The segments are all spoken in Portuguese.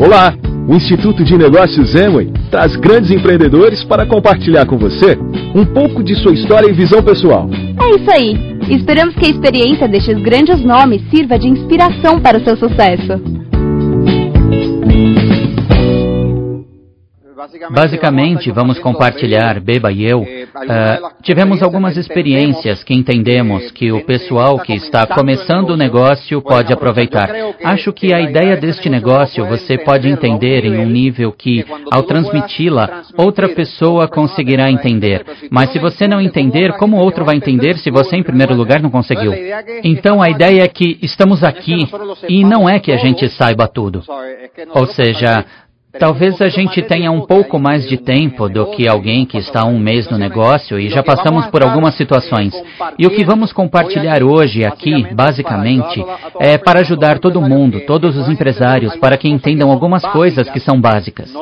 Olá! O Instituto de Negócios Emway traz grandes empreendedores para compartilhar com você um pouco de sua história e visão pessoal. É isso aí! Esperamos que a experiência destes grandes nomes sirva de inspiração para o seu sucesso. Basicamente, vamos compartilhar, Beba e eu, uh, tivemos algumas experiências que entendemos que o pessoal que está começando o negócio pode aproveitar. Acho que a ideia deste negócio você pode entender em um nível que, ao transmiti-la, outra pessoa conseguirá entender. Mas se você não entender, como outro vai entender se você, em primeiro lugar, não conseguiu? Então, a ideia é que estamos aqui e não é que a gente saiba tudo. Ou seja, Talvez a gente tenha um pouco mais de tempo do que alguém que está um mês no negócio e já passamos por algumas situações. E o que vamos compartilhar hoje aqui, basicamente, é para ajudar todo mundo, todos os empresários, para que entendam algumas coisas que são básicas.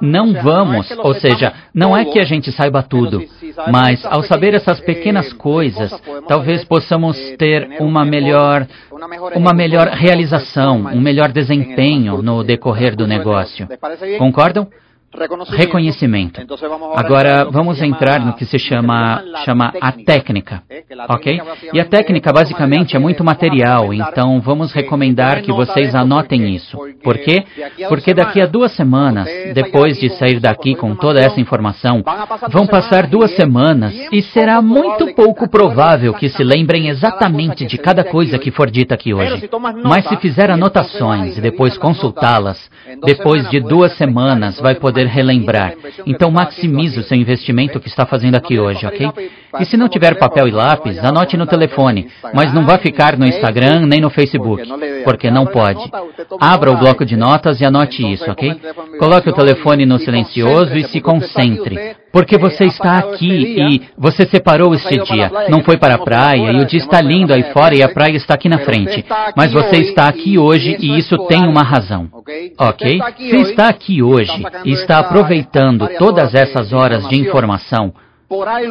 Não vamos, ou seja, não é que a gente saiba tudo, mas ao saber essas pequenas coisas, talvez possamos ter uma melhor, uma melhor realização, um melhor desempenho no decorrer do negócio. ¿Concordam? Reconhecimento. Agora vamos entrar no que se chama, chama a técnica, ok? E a técnica basicamente é muito material, então vamos recomendar que vocês anotem isso. Por quê? Porque daqui a duas semanas, depois de sair daqui com toda essa informação, vão passar duas semanas e será muito pouco provável que se lembrem exatamente de cada coisa que for dita aqui hoje. Mas se fizer anotações e depois consultá-las, depois de duas semanas vai poder relembrar. Então maximize o seu investimento que está fazendo aqui hoje, ok? E se não tiver papel e lápis, anote no telefone, mas não vá ficar no Instagram nem no Facebook, porque não pode. Abra o bloco de notas e anote isso, ok? Coloque o telefone no silencioso e se concentre. Porque você está aqui e você separou este dia. Não foi para a praia e o dia está lindo aí fora e a praia está aqui na frente. Mas você está aqui hoje e isso tem uma razão. Ok? Você está aqui hoje e está aproveitando todas essas horas de informação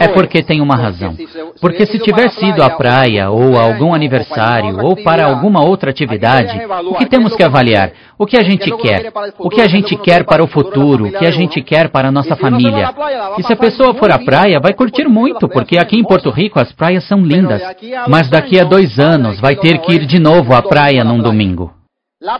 é porque tem uma razão. Porque se tiver sido à praia, ou a algum aniversário, ou para alguma outra atividade, o que temos que avaliar? O que a gente quer? O que a gente quer para o futuro? O que a gente quer para a nossa família? E se a pessoa for à praia, vai curtir muito, porque aqui em Porto Rico as praias são lindas. Mas daqui a dois anos vai ter que ir de novo à praia num domingo.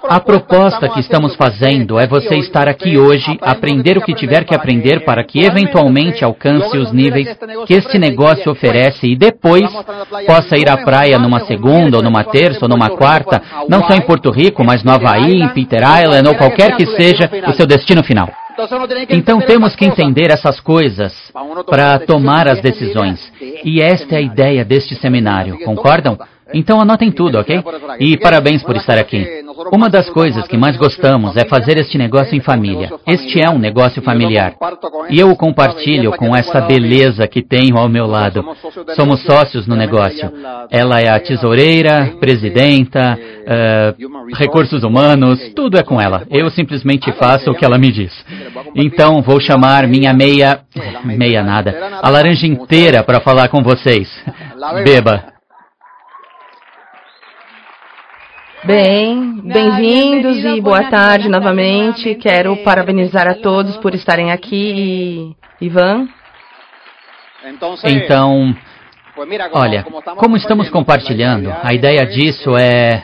A proposta que estamos fazendo é você estar aqui hoje, aprender o que tiver que aprender para que eventualmente alcance os níveis que este negócio oferece. E depois possa ir à praia numa segunda, ou numa terça, ou numa quarta, não só em Porto Rico, mas no Havaí, em Peter Island, ou qualquer que seja o seu destino final. Então temos que entender essas coisas para tomar as decisões. E esta é a ideia deste seminário, concordam? Então anotem tudo, ok? E parabéns por estar aqui. Uma das coisas que mais gostamos é fazer este negócio em família. Este é um negócio familiar. E eu o compartilho com essa beleza que tenho ao meu lado. Somos sócios no negócio. Ela é a tesoureira, presidenta, uh, recursos humanos, tudo é com ela. Eu simplesmente faço o que ela me diz. Então vou chamar minha meia. meia nada. A laranja inteira para falar com vocês. Beba. Bem, bem-vindos e boa tarde novamente. Quero parabenizar a todos por estarem aqui. E, Ivan? Então, olha, como estamos compartilhando, a ideia disso é.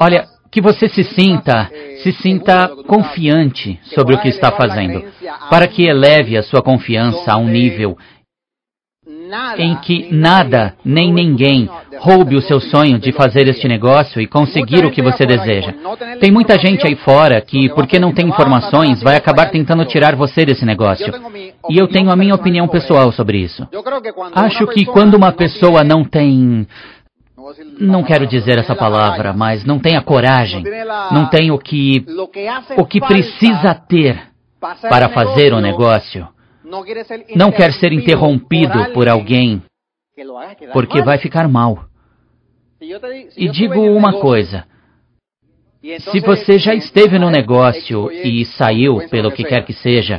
Olha, que você se sinta, se sinta confiante sobre o que está fazendo, para que eleve a sua confiança a um nível em que nada nem ninguém roube o seu sonho de fazer este negócio e conseguir o que você deseja. Tem muita gente aí fora que, porque não tem informações, vai acabar tentando tirar você desse negócio. E eu tenho a minha opinião pessoal sobre isso. Acho que quando uma pessoa não tem. Não quero dizer essa palavra, mas não tem a coragem, não tem o que. o que precisa ter para fazer o negócio não quer ser interrompido por alguém, porque vai ficar mal. E digo uma coisa: se você já esteve no negócio e saiu pelo que quer que seja,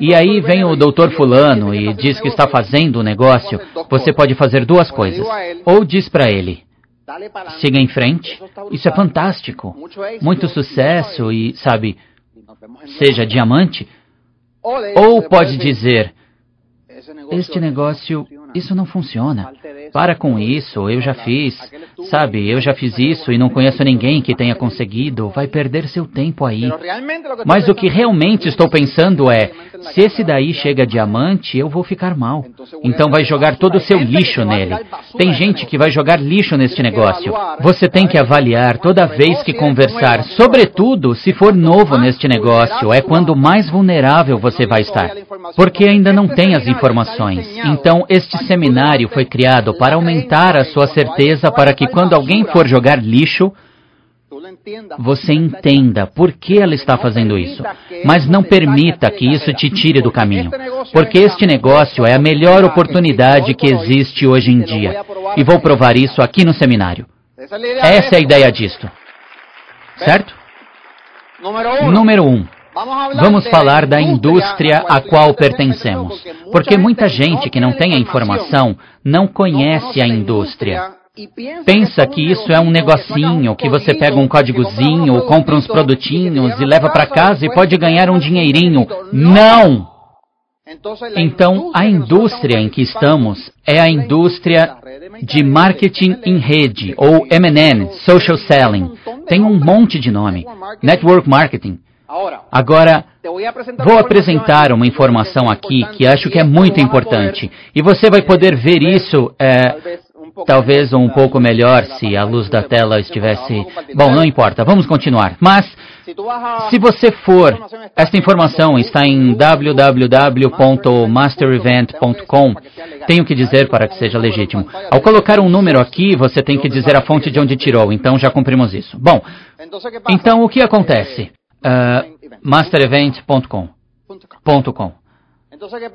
e aí vem o doutor Fulano e diz que está fazendo o negócio, você pode fazer duas coisas. Ou diz para ele: siga em frente, isso é fantástico, muito sucesso e, sabe, seja diamante, ou pode dizer: este negócio, isso não funciona. Para com isso, eu já fiz. Sabe, eu já fiz isso e não conheço ninguém que tenha conseguido. Vai perder seu tempo aí. Mas o que realmente estou pensando é: se esse daí chega diamante, eu vou ficar mal. Então vai jogar todo o seu lixo nele. Tem gente que vai jogar lixo neste negócio. Você tem que avaliar toda vez que conversar, sobretudo se for novo neste negócio, é quando mais vulnerável você vai estar. Porque ainda não tem as informações. Então, este seminário foi criado para aumentar a sua certeza para que quando alguém for jogar lixo, você entenda por que ela está fazendo isso. Mas não permita que isso te tire do caminho. Porque este negócio é a melhor oportunidade que existe hoje em dia. E vou provar isso aqui no seminário. Essa é a ideia disto. Certo? Número 1. Um. Vamos falar da indústria a qual pertencemos. Porque muita gente que não tem a informação não conhece a indústria. Pensa que isso é um negocinho, que você pega um códigozinho, compra uns produtinhos e leva para casa e pode ganhar um dinheirinho. Não! Então, a indústria em que estamos é a indústria de marketing em rede, ou M&N, social selling. Tem um monte de nome. Network marketing. Agora, vou apresentar uma informação aqui que acho que é muito importante. E você vai poder ver isso, é, talvez um pouco melhor se a luz da tela estivesse. Bom, não importa, vamos continuar. Mas, se você for, esta informação está em www.masterevent.com. Tenho que dizer para que seja legítimo. Ao colocar um número aqui, você tem que dizer a fonte de onde tirou, então já cumprimos isso. Bom, então o que acontece? uh, masterevent.com.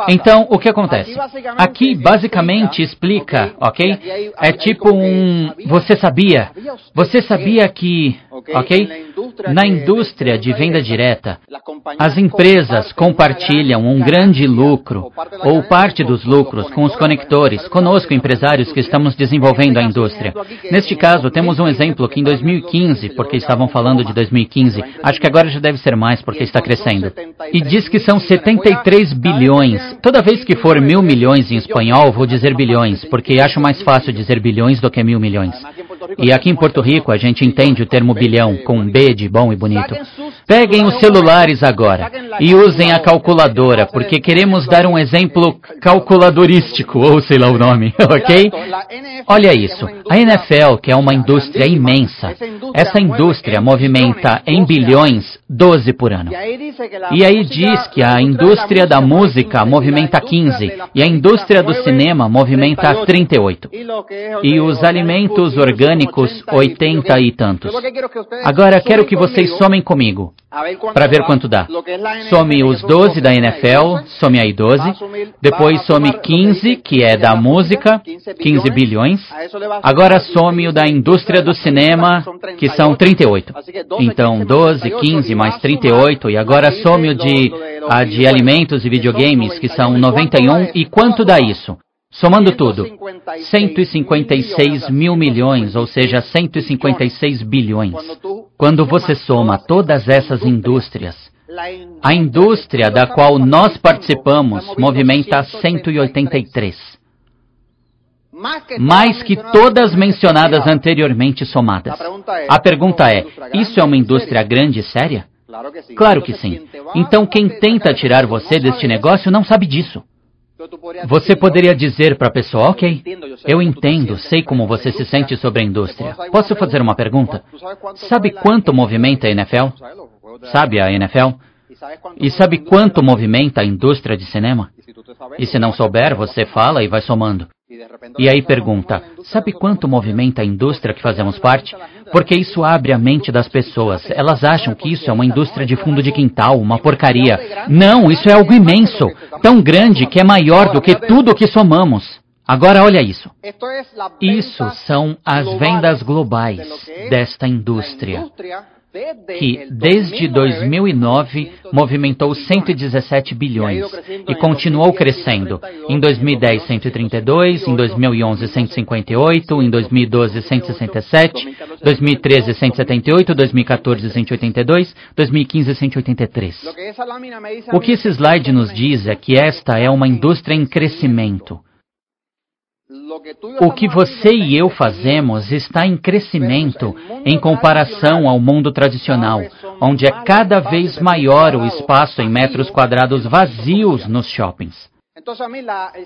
Então, o que acontece? Aqui basicamente explica, ok? É tipo um. Você sabia? Você sabia que, ok? Na indústria de venda direta, as empresas compartilham um grande lucro ou parte dos lucros com os conectores, conosco, empresários que estamos desenvolvendo a indústria. Neste caso, temos um exemplo que em 2015, porque estavam falando de 2015, acho que agora já deve ser mais porque está crescendo, e diz que são 73 bilhões. bilhões. Toda vez que for mil milhões em espanhol, vou dizer bilhões, porque acho mais fácil dizer bilhões do que mil milhões. E aqui em Porto Rico a gente entende o termo bilhão com um B de bom e bonito. Peguem os celulares agora e usem a calculadora, porque queremos dar um exemplo calculadorístico, ou sei lá o nome, ok? Olha isso. A NFL, que é uma indústria imensa, essa indústria movimenta em bilhões 12 por ano. E aí diz que a indústria da música movimenta 15 e a indústria do cinema movimenta 38. E os alimentos orgânicos 80 e tantos. Agora quero que vocês somem comigo para ver quanto dá. Some os 12 da NFL, some aí 12. Depois some 15, que é da música, 15 bilhões. Agora some o da indústria do cinema, que são 38. Então 12, 15 mais 38. E agora some o de, a de alimentos e videogames, que são 91. E quanto dá isso? Somando tudo, 156 mil milhões, ou seja, 156 bilhões. Quando você soma todas essas indústrias, a indústria da qual nós participamos movimenta 183. Mais que todas mencionadas anteriormente somadas. A pergunta é: isso é uma indústria grande e séria? Claro que sim. Então quem tenta tirar você deste negócio não sabe disso. Você poderia dizer para a pessoa, ok, eu entendo, sei como você se sente sobre a indústria. Posso fazer uma pergunta? Sabe quanto movimenta a NFL? Sabe a NFL? E sabe quanto movimenta a indústria de cinema? E se não souber, você fala e vai somando. E aí pergunta: sabe quanto movimenta a indústria que fazemos parte? Porque isso abre a mente das pessoas. Elas acham que isso é uma indústria de fundo de quintal, uma porcaria. Não, isso é algo imenso, tão grande que é maior do que tudo o que somamos. Agora olha isso. Isso são as vendas globais desta indústria. Que desde 2009 movimentou 117 bilhões e continuou crescendo. Em 2010, 132, em 2011, 158, em 2012, 167, 2013, 178, 2014, 182, 2015, 183. O que esse slide nos diz é que esta é uma indústria em crescimento. O que você e eu fazemos está em crescimento em comparação ao mundo tradicional, onde é cada vez maior o espaço em metros quadrados vazios nos shoppings.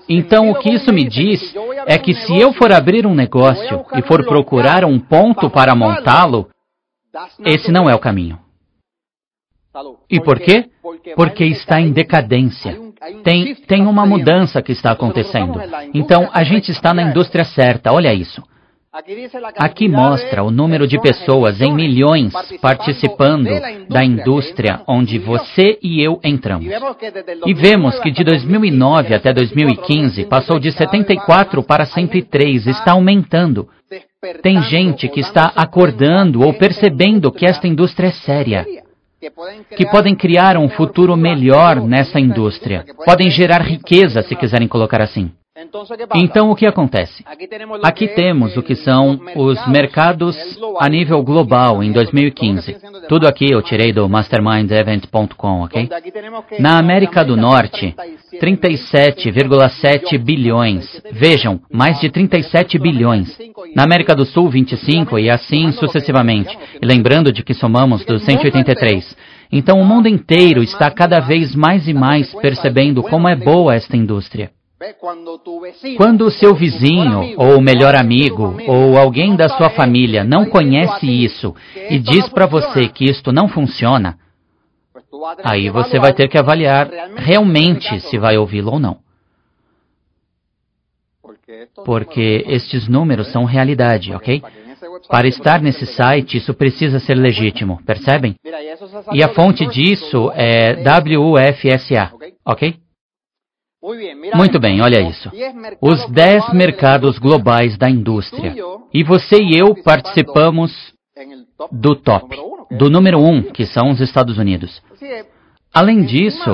Então, o que isso me diz é que se eu for abrir um negócio e for procurar um ponto para montá-lo, esse não é o caminho. E por quê? Porque está em decadência. Tem, tem uma mudança que está acontecendo. Então, a gente está na indústria certa, olha isso. Aqui mostra o número de pessoas em milhões participando da indústria onde você e eu entramos. E vemos que de 2009 até 2015 passou de 74 para 103, está aumentando. Tem gente que está acordando ou percebendo que esta indústria é séria que podem criar um futuro melhor nessa indústria. Podem gerar riqueza, se quiserem colocar assim. Então, o que acontece? Aqui temos o que são os mercados a nível global em 2015. Tudo aqui eu tirei do mastermindevent.com, ok? Na América do Norte, 37,7 bilhões. Vejam, mais de 37 bilhões. Na América do Sul, 25 e assim sucessivamente. E lembrando de que somamos dos 183. Então o mundo inteiro está cada vez mais e mais percebendo como é boa esta indústria. Quando o seu vizinho, ou melhor amigo, ou alguém da sua família não conhece isso e diz para você que isto não funciona, aí você vai ter que avaliar realmente se vai ouvi-lo ou não. Porque estes números são realidade, ok? Para estar nesse site, isso precisa ser legítimo, percebem? E a fonte disso é WFSA, ok? Muito bem, olha isso. Os 10 mercados globais da indústria. E você e eu participamos do top, do número 1, um, que são os Estados Unidos. Além disso,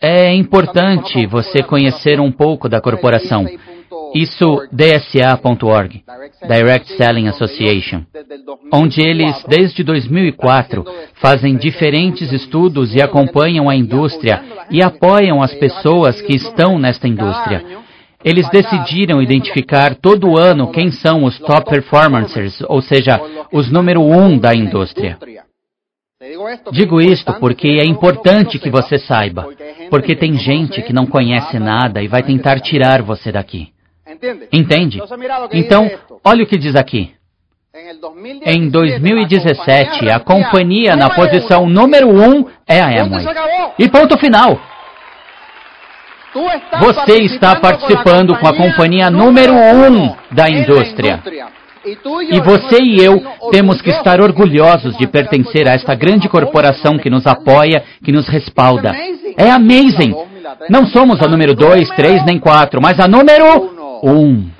é importante você conhecer um pouco da corporação. Isso DSA.org, Direct Selling Association, onde eles, desde 2004, fazem diferentes estudos e acompanham a indústria e apoiam as pessoas que estão nesta indústria. Eles decidiram identificar todo ano quem são os top performers, ou seja, os número um da indústria. Digo isto porque é importante que você saiba, porque tem gente que não conhece nada e vai tentar tirar você daqui. Entende? Então, olha o que diz aqui. Em 2017, a companhia na posição número 1 um é a Amway. E ponto final. Você está participando com a companhia número 1 um da indústria. E você e eu temos que estar orgulhosos de pertencer a esta grande corporação que nos apoia, que nos respalda. É amazing! Não somos a número 2, 3 nem 4, mas a número um.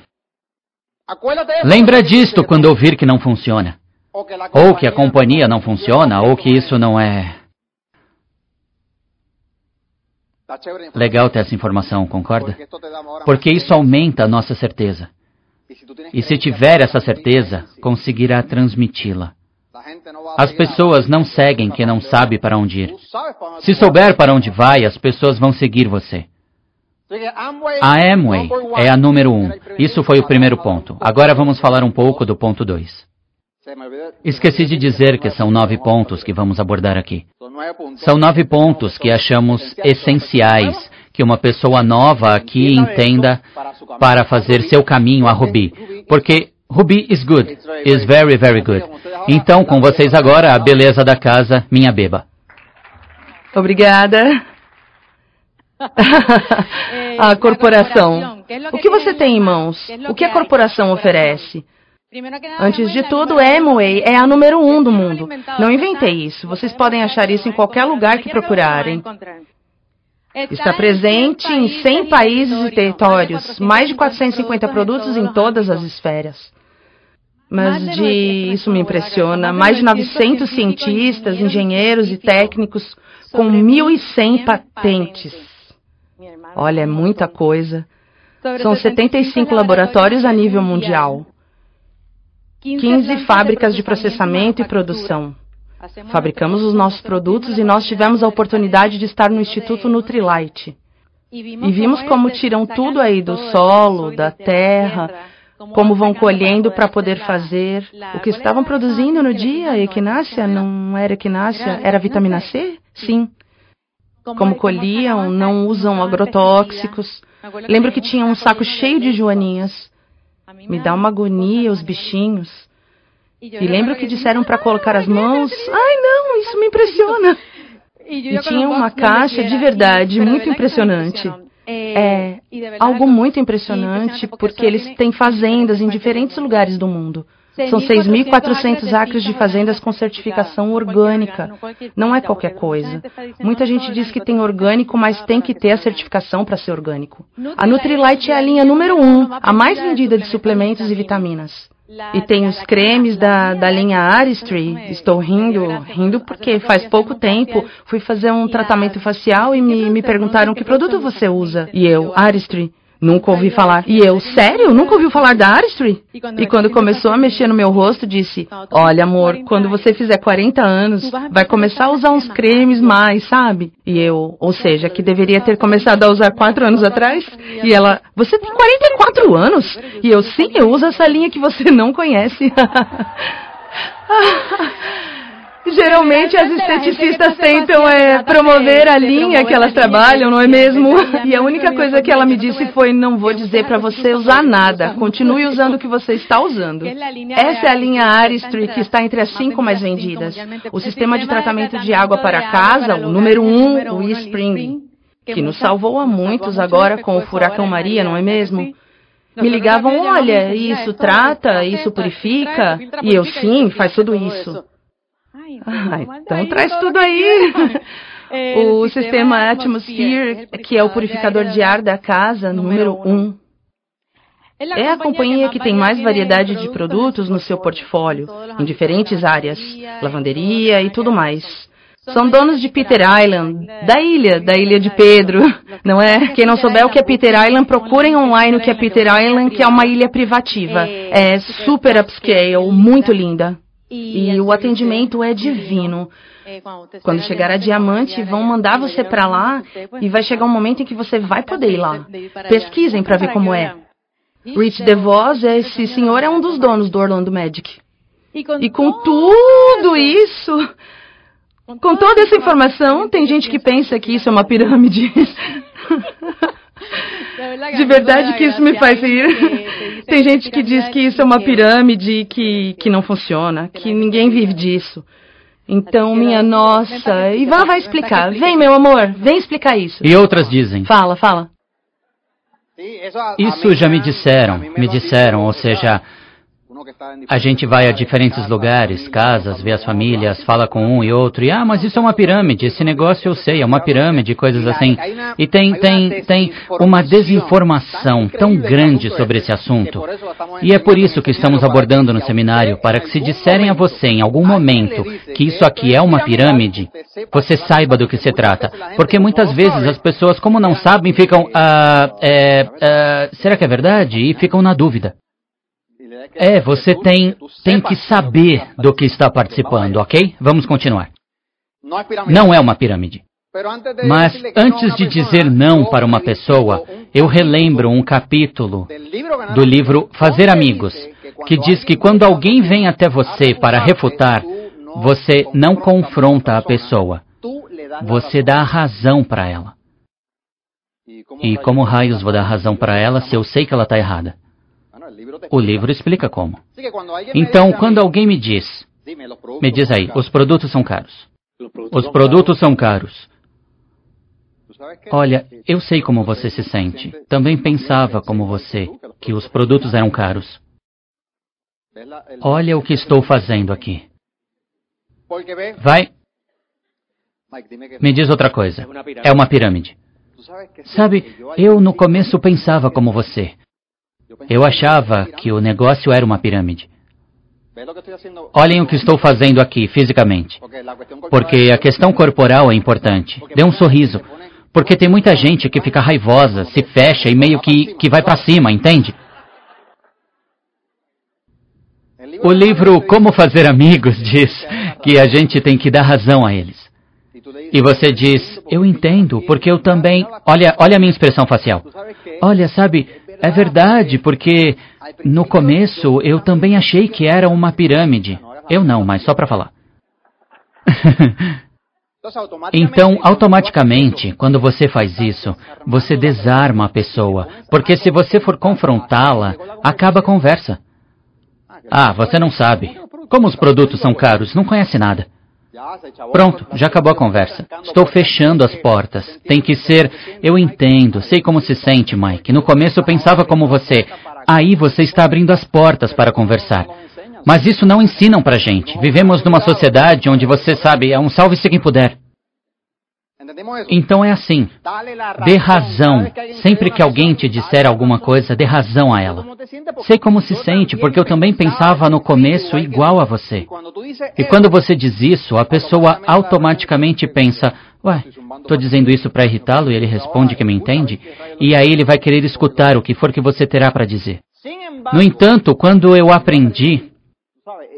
Lembra disto quando ouvir que não funciona. Ou que a companhia não funciona, ou que isso não é. Legal ter essa informação, concorda? Porque isso aumenta a nossa certeza. E se tiver essa certeza, conseguirá transmiti-la. As pessoas não seguem quem não sabe para onde ir. Se souber para onde vai, as pessoas vão seguir você. A Amway é a número um. Isso foi o primeiro ponto. Agora vamos falar um pouco do ponto dois. Esqueci de dizer que são nove pontos que vamos abordar aqui. São nove pontos que achamos essenciais que uma pessoa nova aqui entenda para fazer seu caminho a Ruby. Porque Ruby is good, is very, very good. Então, com vocês agora, a beleza da casa, minha beba. Obrigada. a corporação. O que você tem em mãos? O que a corporação oferece? Antes de tudo, Amway é a número um do mundo. Não inventei isso. Vocês podem achar isso em qualquer lugar que procurarem. Está presente em 100 países e territórios, mais de 450 produtos em todas as esferas. Mas de isso me impressiona. Mais de 900 cientistas, engenheiros e técnicos com 1.100 patentes. Olha, é muita coisa. São 75 laboratórios a nível mundial. 15 fábricas de processamento e produção. Fabricamos os nossos produtos e nós tivemos a oportunidade de estar no Instituto Nutrilite. E vimos como tiram tudo aí do solo, da terra, como vão colhendo para poder fazer. O que estavam produzindo no dia, equinácea, não era equinácea, era vitamina C? Sim. Como colhiam, não usam agrotóxicos. Lembro que tinha um saco cheio de joaninhas. Me dá uma agonia os bichinhos. E lembro que disseram para colocar as mãos. Ai, não, isso me impressiona. E tinha uma caixa de verdade muito impressionante. É algo muito impressionante porque eles têm fazendas em diferentes lugares do mundo. São 6.400 acres de fazendas com certificação orgânica. Não é qualquer coisa. Muita gente diz que tem orgânico, mas tem que ter a certificação para ser orgânico. A Nutrilite é a linha número um, a mais vendida de suplementos e vitaminas. E tem os cremes da, da linha Aristry. Estou rindo, rindo porque faz pouco tempo fui fazer um tratamento facial e me, me perguntaram que produto você usa. E eu, Aristry. Nunca ouvi falar. E eu, sério? Nunca ouviu falar da Artistry? E quando começou a mexer no meu rosto, disse: Olha, amor, quando você fizer 40 anos, vai começar a usar uns cremes mais, sabe? E eu, ou seja, que deveria ter começado a usar 4 anos atrás. E ela: Você tem 44 anos? E eu, sim, eu uso essa linha que você não conhece. Geralmente as esteticistas tentam é, promover a linha que elas trabalham, não é mesmo? E a única coisa que ela me disse foi: não vou dizer para você usar nada, continue usando o que você está usando. Essa é a linha Aristry que está entre as cinco mais vendidas. O sistema de tratamento de água para casa, o número um, o eSpring, que nos salvou a muitos agora com o furacão Maria, não é mesmo? Me ligavam: olha, isso trata, isso purifica, e eu sim, faz tudo isso. Ah, então traz tudo aí. o sistema Atmosphere, que é o purificador de ar da casa, número um. É a companhia que tem mais variedade de produtos no seu portfólio, em diferentes áreas, lavanderia e tudo mais. São donos de Peter Island, da ilha, da ilha de Pedro, não é? Quem não souber o que é Peter Island, procurem online o que é Peter Island, que é uma ilha privativa. É super upscale, muito linda. E o atendimento é divino. Quando chegar a diamante, vão mandar você para lá e vai chegar um momento em que você vai poder ir lá. Pesquisem para ver como é. Rich DeVos, esse senhor é um dos donos do Orlando Magic. E com tudo isso, com toda essa informação, tem gente que pensa que isso é uma pirâmide. De verdade que isso me faz rir. Tem gente que diz que isso é uma pirâmide que, que não funciona, que ninguém vive disso. Então, minha nossa, Ivan vai explicar. Vem, meu amor, vem explicar isso. E outras dizem. Fala, fala. Isso já me disseram, me disseram, ou seja, a gente vai a diferentes lugares, casas, vê as famílias, fala com um e outro, e ah, mas isso é uma pirâmide, esse negócio eu sei, é uma pirâmide, coisas assim. E tem, tem, tem uma desinformação tão grande sobre esse assunto. E é por isso que estamos abordando no seminário, para que se disserem a você em algum momento que isso aqui é uma pirâmide, você saiba do que se trata. Porque muitas vezes as pessoas, como não sabem, ficam, ah, é, ah, será que é verdade? E ficam na dúvida. É, você tem, tem que saber do que está participando, ok? Vamos continuar. Não é uma pirâmide. Mas antes de dizer não para uma pessoa, eu relembro um capítulo do livro Fazer Amigos, que diz que quando alguém vem até você para refutar, você não confronta a pessoa, você dá a razão para ela. E como raios vou dar razão para ela se eu sei que ela está errada? O livro explica como. Então, quando alguém me diz, me diz aí, os produtos são caros. Os produtos são caros. Olha, eu sei como você se sente. Também pensava como você, que os produtos eram caros. Olha o que estou fazendo aqui. Vai. Me diz outra coisa. É uma pirâmide. Sabe, eu no começo pensava como você. Eu achava que o negócio era uma pirâmide. Olhem o que estou fazendo aqui, fisicamente. Porque a questão corporal é importante. Dê um sorriso. Porque tem muita gente que fica raivosa, se fecha e meio que, que vai para cima, entende? O livro Como Fazer Amigos diz que a gente tem que dar razão a eles. E você diz, eu entendo, porque eu também. Olha, olha a minha expressão facial. Olha, sabe, é verdade, porque no começo eu também achei que era uma pirâmide. Eu não, mas só para falar. Então, automaticamente, quando você faz isso, você desarma a pessoa, porque se você for confrontá-la, acaba a conversa. Ah, você não sabe. Como os produtos são caros, não conhece nada. Pronto, já acabou a conversa. Estou fechando as portas. Tem que ser. Eu entendo, sei como se sente, Mike. No começo eu pensava como você. Aí você está abrindo as portas para conversar. Mas isso não ensinam pra gente. Vivemos numa sociedade onde você sabe, é um salve-se quem puder. Então é assim. Dê razão. Sempre que alguém te disser alguma coisa, dê razão a ela. Sei como se sente, porque eu também pensava no começo igual a você. E quando você diz isso, a pessoa automaticamente pensa: Ué, estou dizendo isso para irritá-lo e ele responde que me entende? E aí ele vai querer escutar o que for que você terá para dizer. No entanto, quando eu aprendi,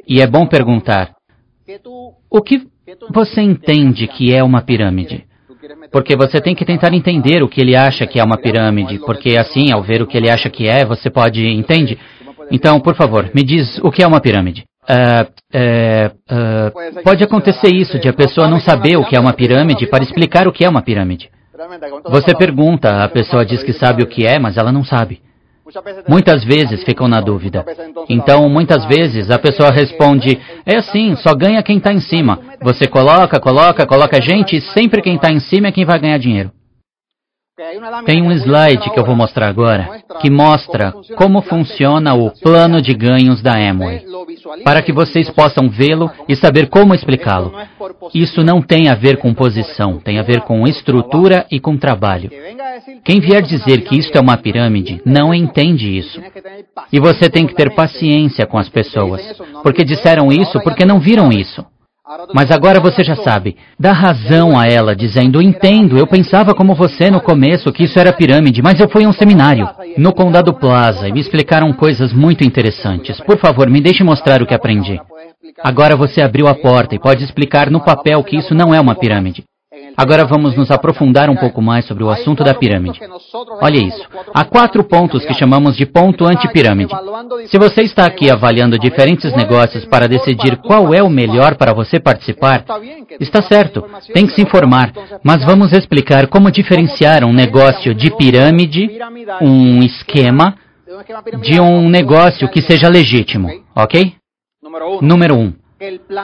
e é bom perguntar, o que você entende que é uma pirâmide? Porque você tem que tentar entender o que ele acha que é uma pirâmide, porque assim, ao ver o que ele acha que é, você pode. Entende? Então, por favor, me diz o que é uma pirâmide. Uh, uh, uh, pode acontecer isso, de a pessoa não saber o que é uma pirâmide para explicar o que é uma pirâmide. Você pergunta, a pessoa diz que sabe o que é, mas ela não sabe. Muitas vezes ficam na dúvida. Então, muitas vezes a pessoa responde: é assim, só ganha quem está em cima. Você coloca, coloca, coloca gente e sempre quem está em cima é quem vai ganhar dinheiro. Tem um slide que eu vou mostrar agora que mostra como funciona o plano de ganhos da Amway, para que vocês possam vê-lo e saber como explicá-lo. Isso não tem a ver com posição, tem a ver com estrutura e com trabalho. Quem vier dizer que isto é uma pirâmide não entende isso. E você tem que ter paciência com as pessoas, porque disseram isso porque não viram isso. Mas agora você já sabe. Dá razão a ela, dizendo: Entendo, eu pensava como você no começo que isso era pirâmide, mas eu fui a um seminário no Condado Plaza e me explicaram coisas muito interessantes. Por favor, me deixe mostrar o que aprendi. Agora você abriu a porta e pode explicar no papel que isso não é uma pirâmide. Agora vamos nos aprofundar um pouco mais sobre o assunto da pirâmide. Olha isso. Há quatro pontos que chamamos de ponto antipirâmide. Se você está aqui avaliando diferentes negócios para decidir qual é o melhor para você participar, está certo, tem que se informar. Mas vamos explicar como diferenciar um negócio de pirâmide, um esquema, de um negócio que seja legítimo, ok? Número um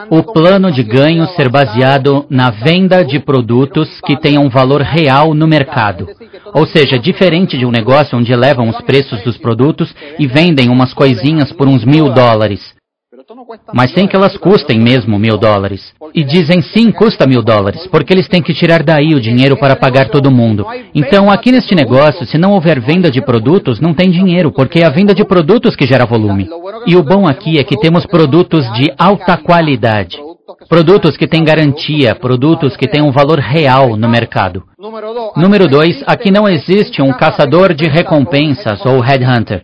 o plano de ganho ser baseado na venda de produtos que tenham valor real no mercado. Ou seja, diferente de um negócio onde elevam os preços dos produtos e vendem umas coisinhas por uns mil dólares. Mas sem que elas custem mesmo mil dólares. E dizem sim, custa mil dólares, porque eles têm que tirar daí o dinheiro para pagar todo mundo. Então, aqui neste negócio, se não houver venda de produtos, não tem dinheiro, porque é a venda de produtos que gera volume. E o bom aqui é que temos produtos de alta qualidade. Produtos que têm garantia, produtos que têm um valor real no mercado. Número dois, aqui não existe um caçador de recompensas ou headhunter.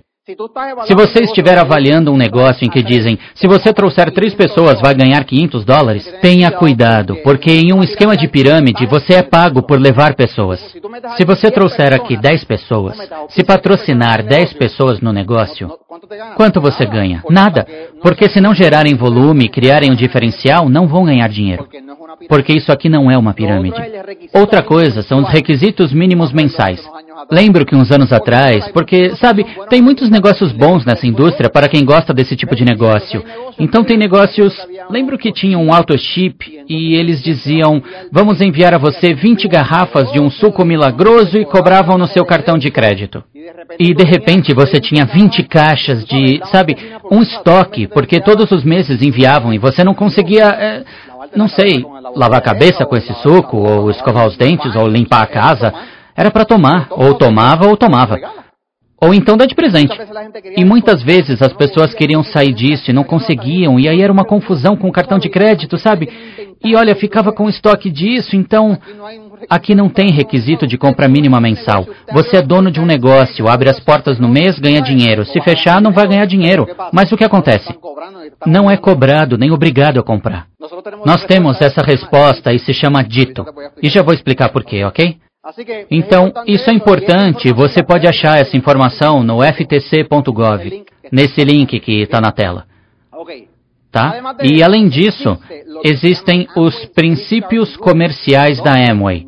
Se você estiver avaliando um negócio em que dizem, se você trouxer três pessoas vai ganhar 500 dólares, tenha cuidado, porque em um esquema de pirâmide você é pago por levar pessoas. Se você trouxer aqui 10 pessoas, se patrocinar 10 pessoas no negócio, quanto você ganha? Nada, porque se não gerarem volume e criarem um diferencial, não vão ganhar dinheiro. Porque isso aqui não é uma pirâmide. Outra coisa são os requisitos mínimos mensais. Lembro que uns anos atrás, porque, sabe, tem muitos negócios bons nessa indústria para quem gosta desse tipo de negócio. Então tem negócios. Lembro que tinha um auto-chip e eles diziam: vamos enviar a você 20 garrafas de um suco milagroso e cobravam no seu cartão de crédito. E de repente você tinha 20 caixas de, sabe, um estoque, porque todos os meses enviavam e você não conseguia, é, não sei, lavar a cabeça com esse suco, ou escovar os dentes, ou limpar a casa. Era para tomar, ou tomava ou tomava. Ou então dá de presente. E muitas vezes as pessoas queriam sair disso e não conseguiam, e aí era uma confusão com o cartão de crédito, sabe? E olha, ficava com estoque disso, então aqui não tem requisito de compra mínima mensal. Você é dono de um negócio, abre as portas no mês, ganha dinheiro. Se fechar, não vai ganhar dinheiro. Mas o que acontece? Não é cobrado nem obrigado a comprar. Nós temos essa resposta e se chama dito. E já vou explicar por quê, ok? Então, isso é importante. Você pode achar essa informação no ftc.gov, nesse link que está na tela. Tá? E além disso, existem os princípios comerciais da Amway.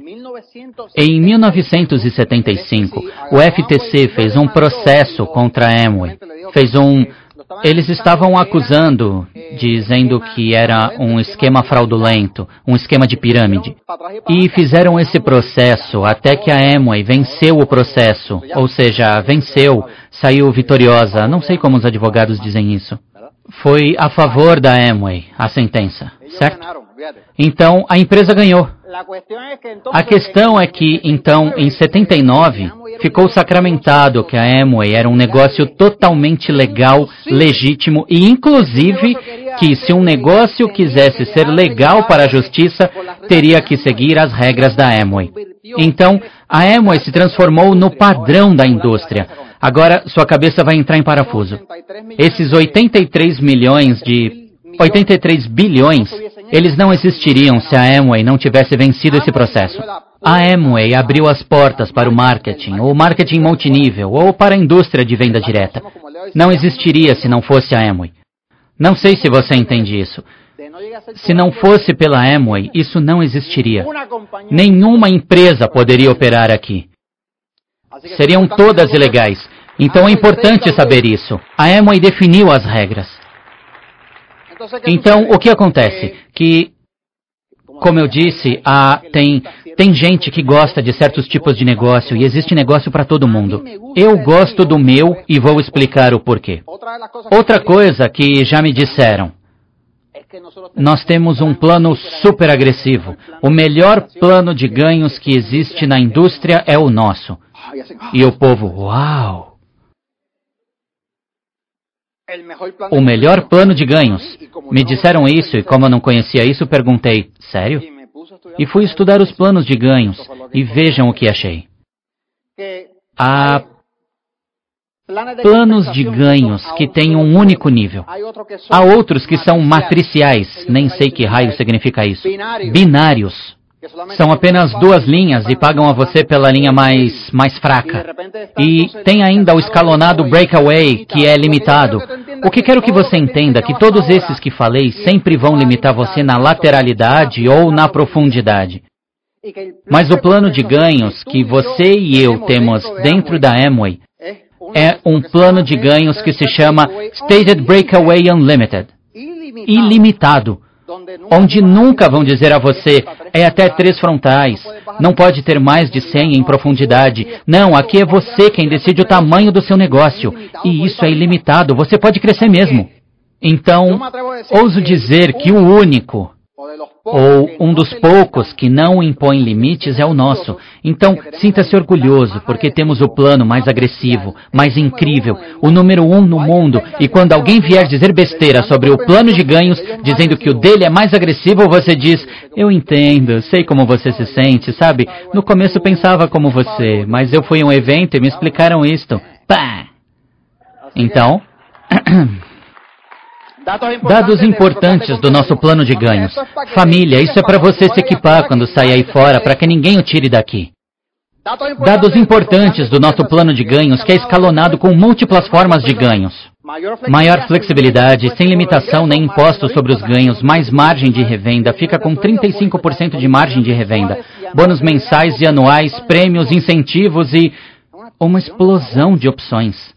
Em 1975, o FTC fez um processo contra a Amway. Fez um eles estavam acusando, dizendo que era um esquema fraudulento, um esquema de pirâmide. E fizeram esse processo até que a Amway venceu o processo, ou seja, venceu, saiu vitoriosa. Não sei como os advogados dizem isso. Foi a favor da Amway a sentença, certo? Então a empresa ganhou. A questão é que, então, em 79, ficou sacramentado que a Amway era um negócio totalmente legal, legítimo e, inclusive, que se um negócio quisesse ser legal para a justiça, teria que seguir as regras da Amway. Então, a Amway se transformou no padrão da indústria. Agora, sua cabeça vai entrar em parafuso. Esses 83 milhões de 83 bilhões, eles não existiriam se a Amway não tivesse vencido esse processo. A Amway abriu as portas para o marketing, ou marketing multinível, ou para a indústria de venda direta. Não existiria se não fosse a Amway. Não sei se você entende isso. Se não fosse pela Amway, isso não existiria. Nenhuma empresa poderia operar aqui. Seriam todas ilegais. Então é importante saber isso. A Amway definiu as regras. Então, o que acontece? Que, como eu disse, há, tem, tem gente que gosta de certos tipos de negócio e existe negócio para todo mundo. Eu gosto do meu e vou explicar o porquê. Outra coisa que já me disseram. Nós temos um plano super agressivo. O melhor plano de ganhos que existe na indústria é o nosso. E o povo, uau! O melhor plano de ganhos. Me disseram isso e, como eu não conhecia isso, perguntei: sério? E fui estudar os planos de ganhos e vejam o que achei. Há planos de ganhos que têm um único nível. Há outros que são matriciais, nem sei que raio significa isso. Binários. São apenas duas linhas e pagam a você pela linha mais, mais fraca. E tem ainda o escalonado breakaway, que é limitado. O que quero que você entenda é que todos esses que falei sempre vão limitar você na lateralidade ou na profundidade. Mas o plano de ganhos que você e eu temos dentro da Amway é um plano de ganhos que se chama Stated Breakaway Unlimited. Ilimitado onde nunca vão dizer a você, é até três frontais, não pode ter mais de 100 em profundidade. Não, aqui é você quem decide o tamanho do seu negócio. E isso é ilimitado, você pode crescer mesmo. Então, ouso dizer que o único ou um dos poucos que não impõe limites é o nosso. Então, sinta-se orgulhoso, porque temos o plano mais agressivo, mais incrível, o número um no mundo. E quando alguém vier dizer besteira sobre o plano de ganhos, dizendo que o dele é mais agressivo, você diz: Eu entendo, sei como você se sente, sabe? No começo pensava como você, mas eu fui a um evento e me explicaram isto. Pá! Então. Dados importantes do nosso plano de ganhos. Família, isso é para você se equipar quando sair aí fora, para que ninguém o tire daqui. Dados importantes do nosso plano de ganhos, que é escalonado com múltiplas formas de ganhos. Maior flexibilidade, sem limitação nem imposto sobre os ganhos, mais margem de revenda, fica com 35% de margem de revenda. Bônus mensais e anuais, prêmios, incentivos e uma explosão de opções.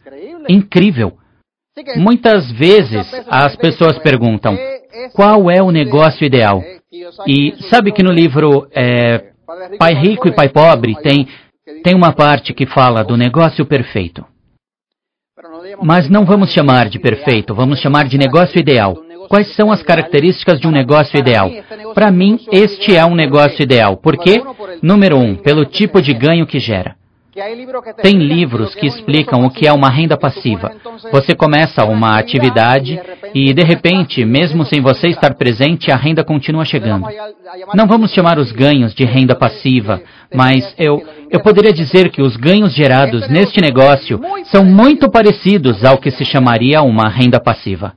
Incrível! Muitas vezes as pessoas perguntam qual é o negócio ideal. E sabe que no livro é, Pai Rico e Pai Pobre tem, tem uma parte que fala do negócio perfeito. Mas não vamos chamar de perfeito, vamos chamar de negócio ideal. Quais são as características de um negócio ideal? Para mim, este é um negócio ideal. Por quê? Número um, pelo tipo de ganho que gera. Tem livros que explicam o que é uma renda passiva. Você começa uma atividade e, de repente, mesmo sem você estar presente, a renda continua chegando. Não vamos chamar os ganhos de renda passiva, mas eu, eu poderia dizer que os ganhos gerados neste negócio são muito parecidos ao que se chamaria uma renda passiva.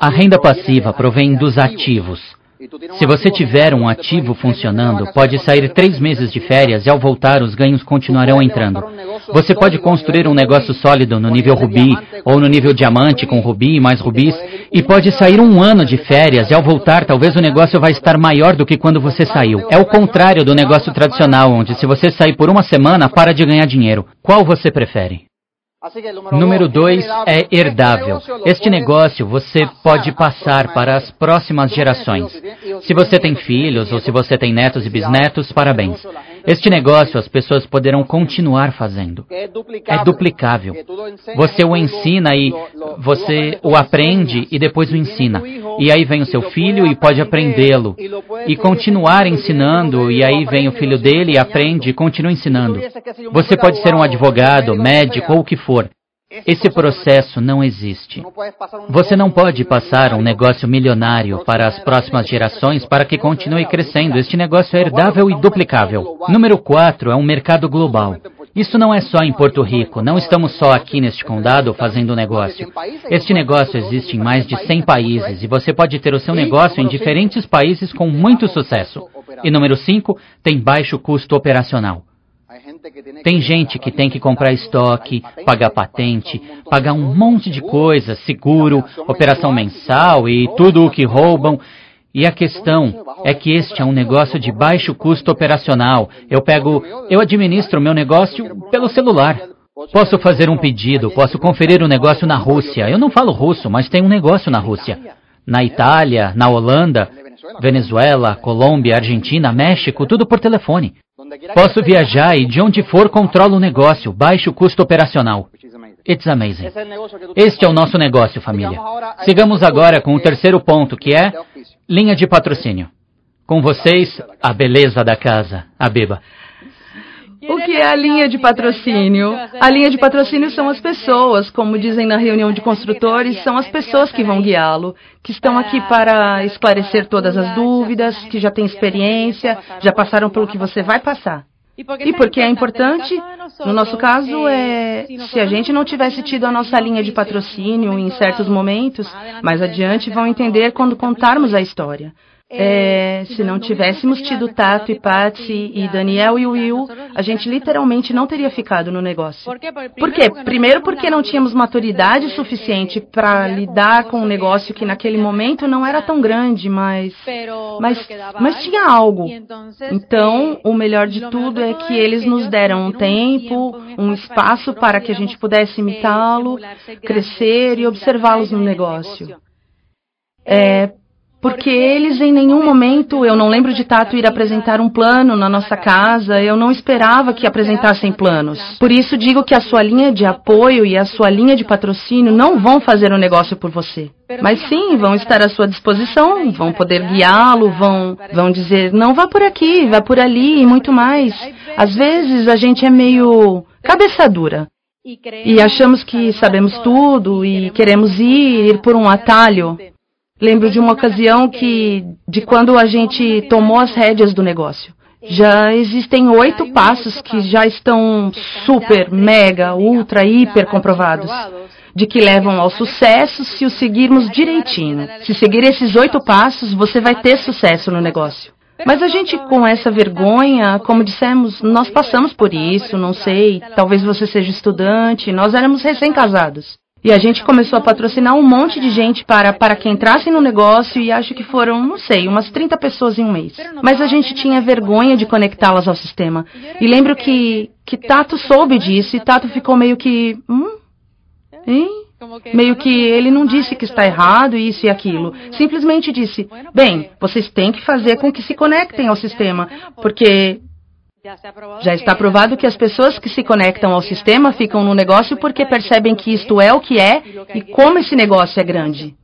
A renda passiva provém dos ativos. Se você tiver um ativo funcionando, pode sair três meses de férias e ao voltar os ganhos continuarão entrando. Você pode construir um negócio sólido no nível rubi ou no nível diamante com rubi e mais rubis e pode sair um ano de férias e ao voltar talvez o negócio vai estar maior do que quando você saiu. É o contrário do negócio tradicional onde se você sair por uma semana para de ganhar dinheiro. Qual você prefere? Número dois é herdável. Este negócio você pode passar para as próximas gerações. Se você tem filhos ou se você tem netos e bisnetos, parabéns. Este negócio as pessoas poderão continuar fazendo. É duplicável. Você o ensina e você o aprende e depois o ensina. E aí vem o seu filho e pode aprendê-lo. E continuar ensinando, e aí vem o filho dele e aprende e continua ensinando. Você pode ser um advogado, médico ou o que for. Esse processo não existe. Você não pode passar um negócio milionário para as próximas gerações para que continue crescendo. Este negócio é herdável e duplicável. Número 4 é um mercado global. Isso não é só em Porto Rico. Não estamos só aqui neste condado fazendo negócio. Este negócio existe em mais de 100 países e você pode ter o seu negócio em diferentes países com muito sucesso. E número 5, tem baixo custo operacional. Tem gente que tem que comprar estoque, pagar patente, pagar um monte de coisas, seguro, operação mensal e tudo o que roubam. E a questão é que este é um negócio de baixo custo operacional. Eu pego, eu administro meu negócio pelo celular. Posso fazer um pedido, posso conferir o um negócio na Rússia. Eu não falo russo, mas tem um negócio na Rússia. Na Itália, na Holanda, Venezuela, Colômbia, Argentina, México, tudo por telefone. Posso viajar e de onde for controlo o negócio, baixo custo operacional. It's amazing. Este é o nosso negócio, família. Sigamos agora com o terceiro ponto, que é linha de patrocínio. Com vocês, a beleza da casa, a Beba. O que é a linha de patrocínio? A linha de patrocínio são as pessoas, como dizem na reunião de construtores, são as pessoas que vão guiá-lo, que estão aqui para esclarecer todas as dúvidas, que já têm experiência, já passaram pelo que você vai passar. E porque é importante, no nosso caso, é se a gente não tivesse tido a nossa linha de patrocínio em certos momentos, mais adiante vão entender quando contarmos a história. É, se não tivéssemos tido Tato e Patsy e Daniel e Will, a gente literalmente não teria ficado no negócio. Por quê? Primeiro porque não tínhamos maturidade suficiente para lidar com um negócio que naquele momento não era tão grande, mas, mas, mas tinha algo. Então, o melhor de tudo é que eles nos deram um tempo, um espaço para que a gente pudesse imitá-lo, crescer e observá-los no negócio. É, porque eles em nenhum momento, eu não lembro de Tato ir apresentar um plano na nossa casa, eu não esperava que apresentassem planos. Por isso digo que a sua linha de apoio e a sua linha de patrocínio não vão fazer o um negócio por você. Mas sim, vão estar à sua disposição, vão poder guiá-lo, vão, vão dizer, não vá por aqui, vá por ali e muito mais. Às vezes a gente é meio cabeça dura. E achamos que sabemos tudo e queremos ir, ir por um atalho. Lembro de uma ocasião que, de quando a gente tomou as rédeas do negócio. Já existem oito passos que já estão super, mega, ultra, hiper comprovados. De que levam ao sucesso se os seguirmos direitinho. Se seguir esses oito passos, você vai ter sucesso no negócio. Mas a gente, com essa vergonha, como dissemos, nós passamos por isso, não sei, talvez você seja estudante, nós éramos recém-casados. E a gente começou a patrocinar um monte de gente para, para que entrassem no negócio e acho que foram, não sei, umas 30 pessoas em um mês. Mas a gente tinha vergonha de conectá-las ao sistema. E lembro que, que Tato soube disso e Tato ficou meio que. Hum? Hein? Meio que ele não disse que está errado isso e aquilo. Simplesmente disse: bem, vocês têm que fazer com que se conectem ao sistema, porque já está provado que as pessoas que se conectam ao sistema ficam no negócio porque percebem que isto é o que é e como esse negócio é grande.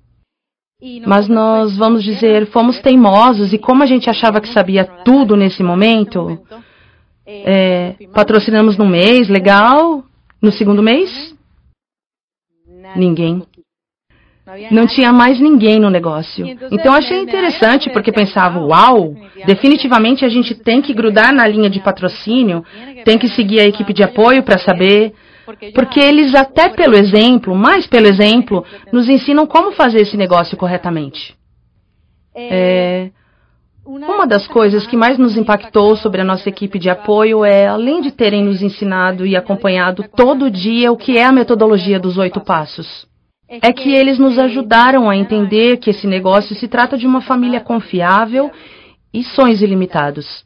Mas nós, vamos dizer, fomos teimosos e como a gente achava que sabia tudo nesse momento, É, patrocinamos no mês, legal. No segundo mês? Ninguém. Não tinha mais ninguém no negócio. Então achei interessante porque pensava, uau, definitivamente a gente tem que grudar na linha de patrocínio, tem que seguir a equipe de apoio para saber, porque eles até pelo exemplo, mais pelo exemplo, nos ensinam como fazer esse negócio corretamente. É, uma das coisas que mais nos impactou sobre a nossa equipe de apoio é, além de terem nos ensinado e acompanhado todo dia o que é a metodologia dos oito passos é que eles nos ajudaram a entender que esse negócio se trata de uma família confiável e sonhos ilimitados.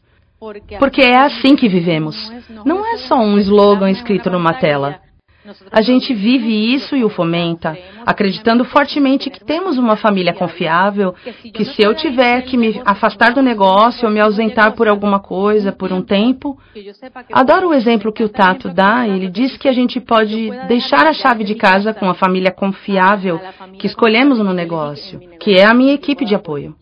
Porque é assim que vivemos. Não é só um slogan escrito numa tela. A gente vive isso e o fomenta, acreditando fortemente que temos uma família confiável, que se eu tiver que me afastar do negócio ou me ausentar por alguma coisa por um tempo. Adoro o exemplo que o Tato dá, ele diz que a gente pode deixar a chave de casa com a família confiável que escolhemos no negócio, que é a minha equipe de apoio.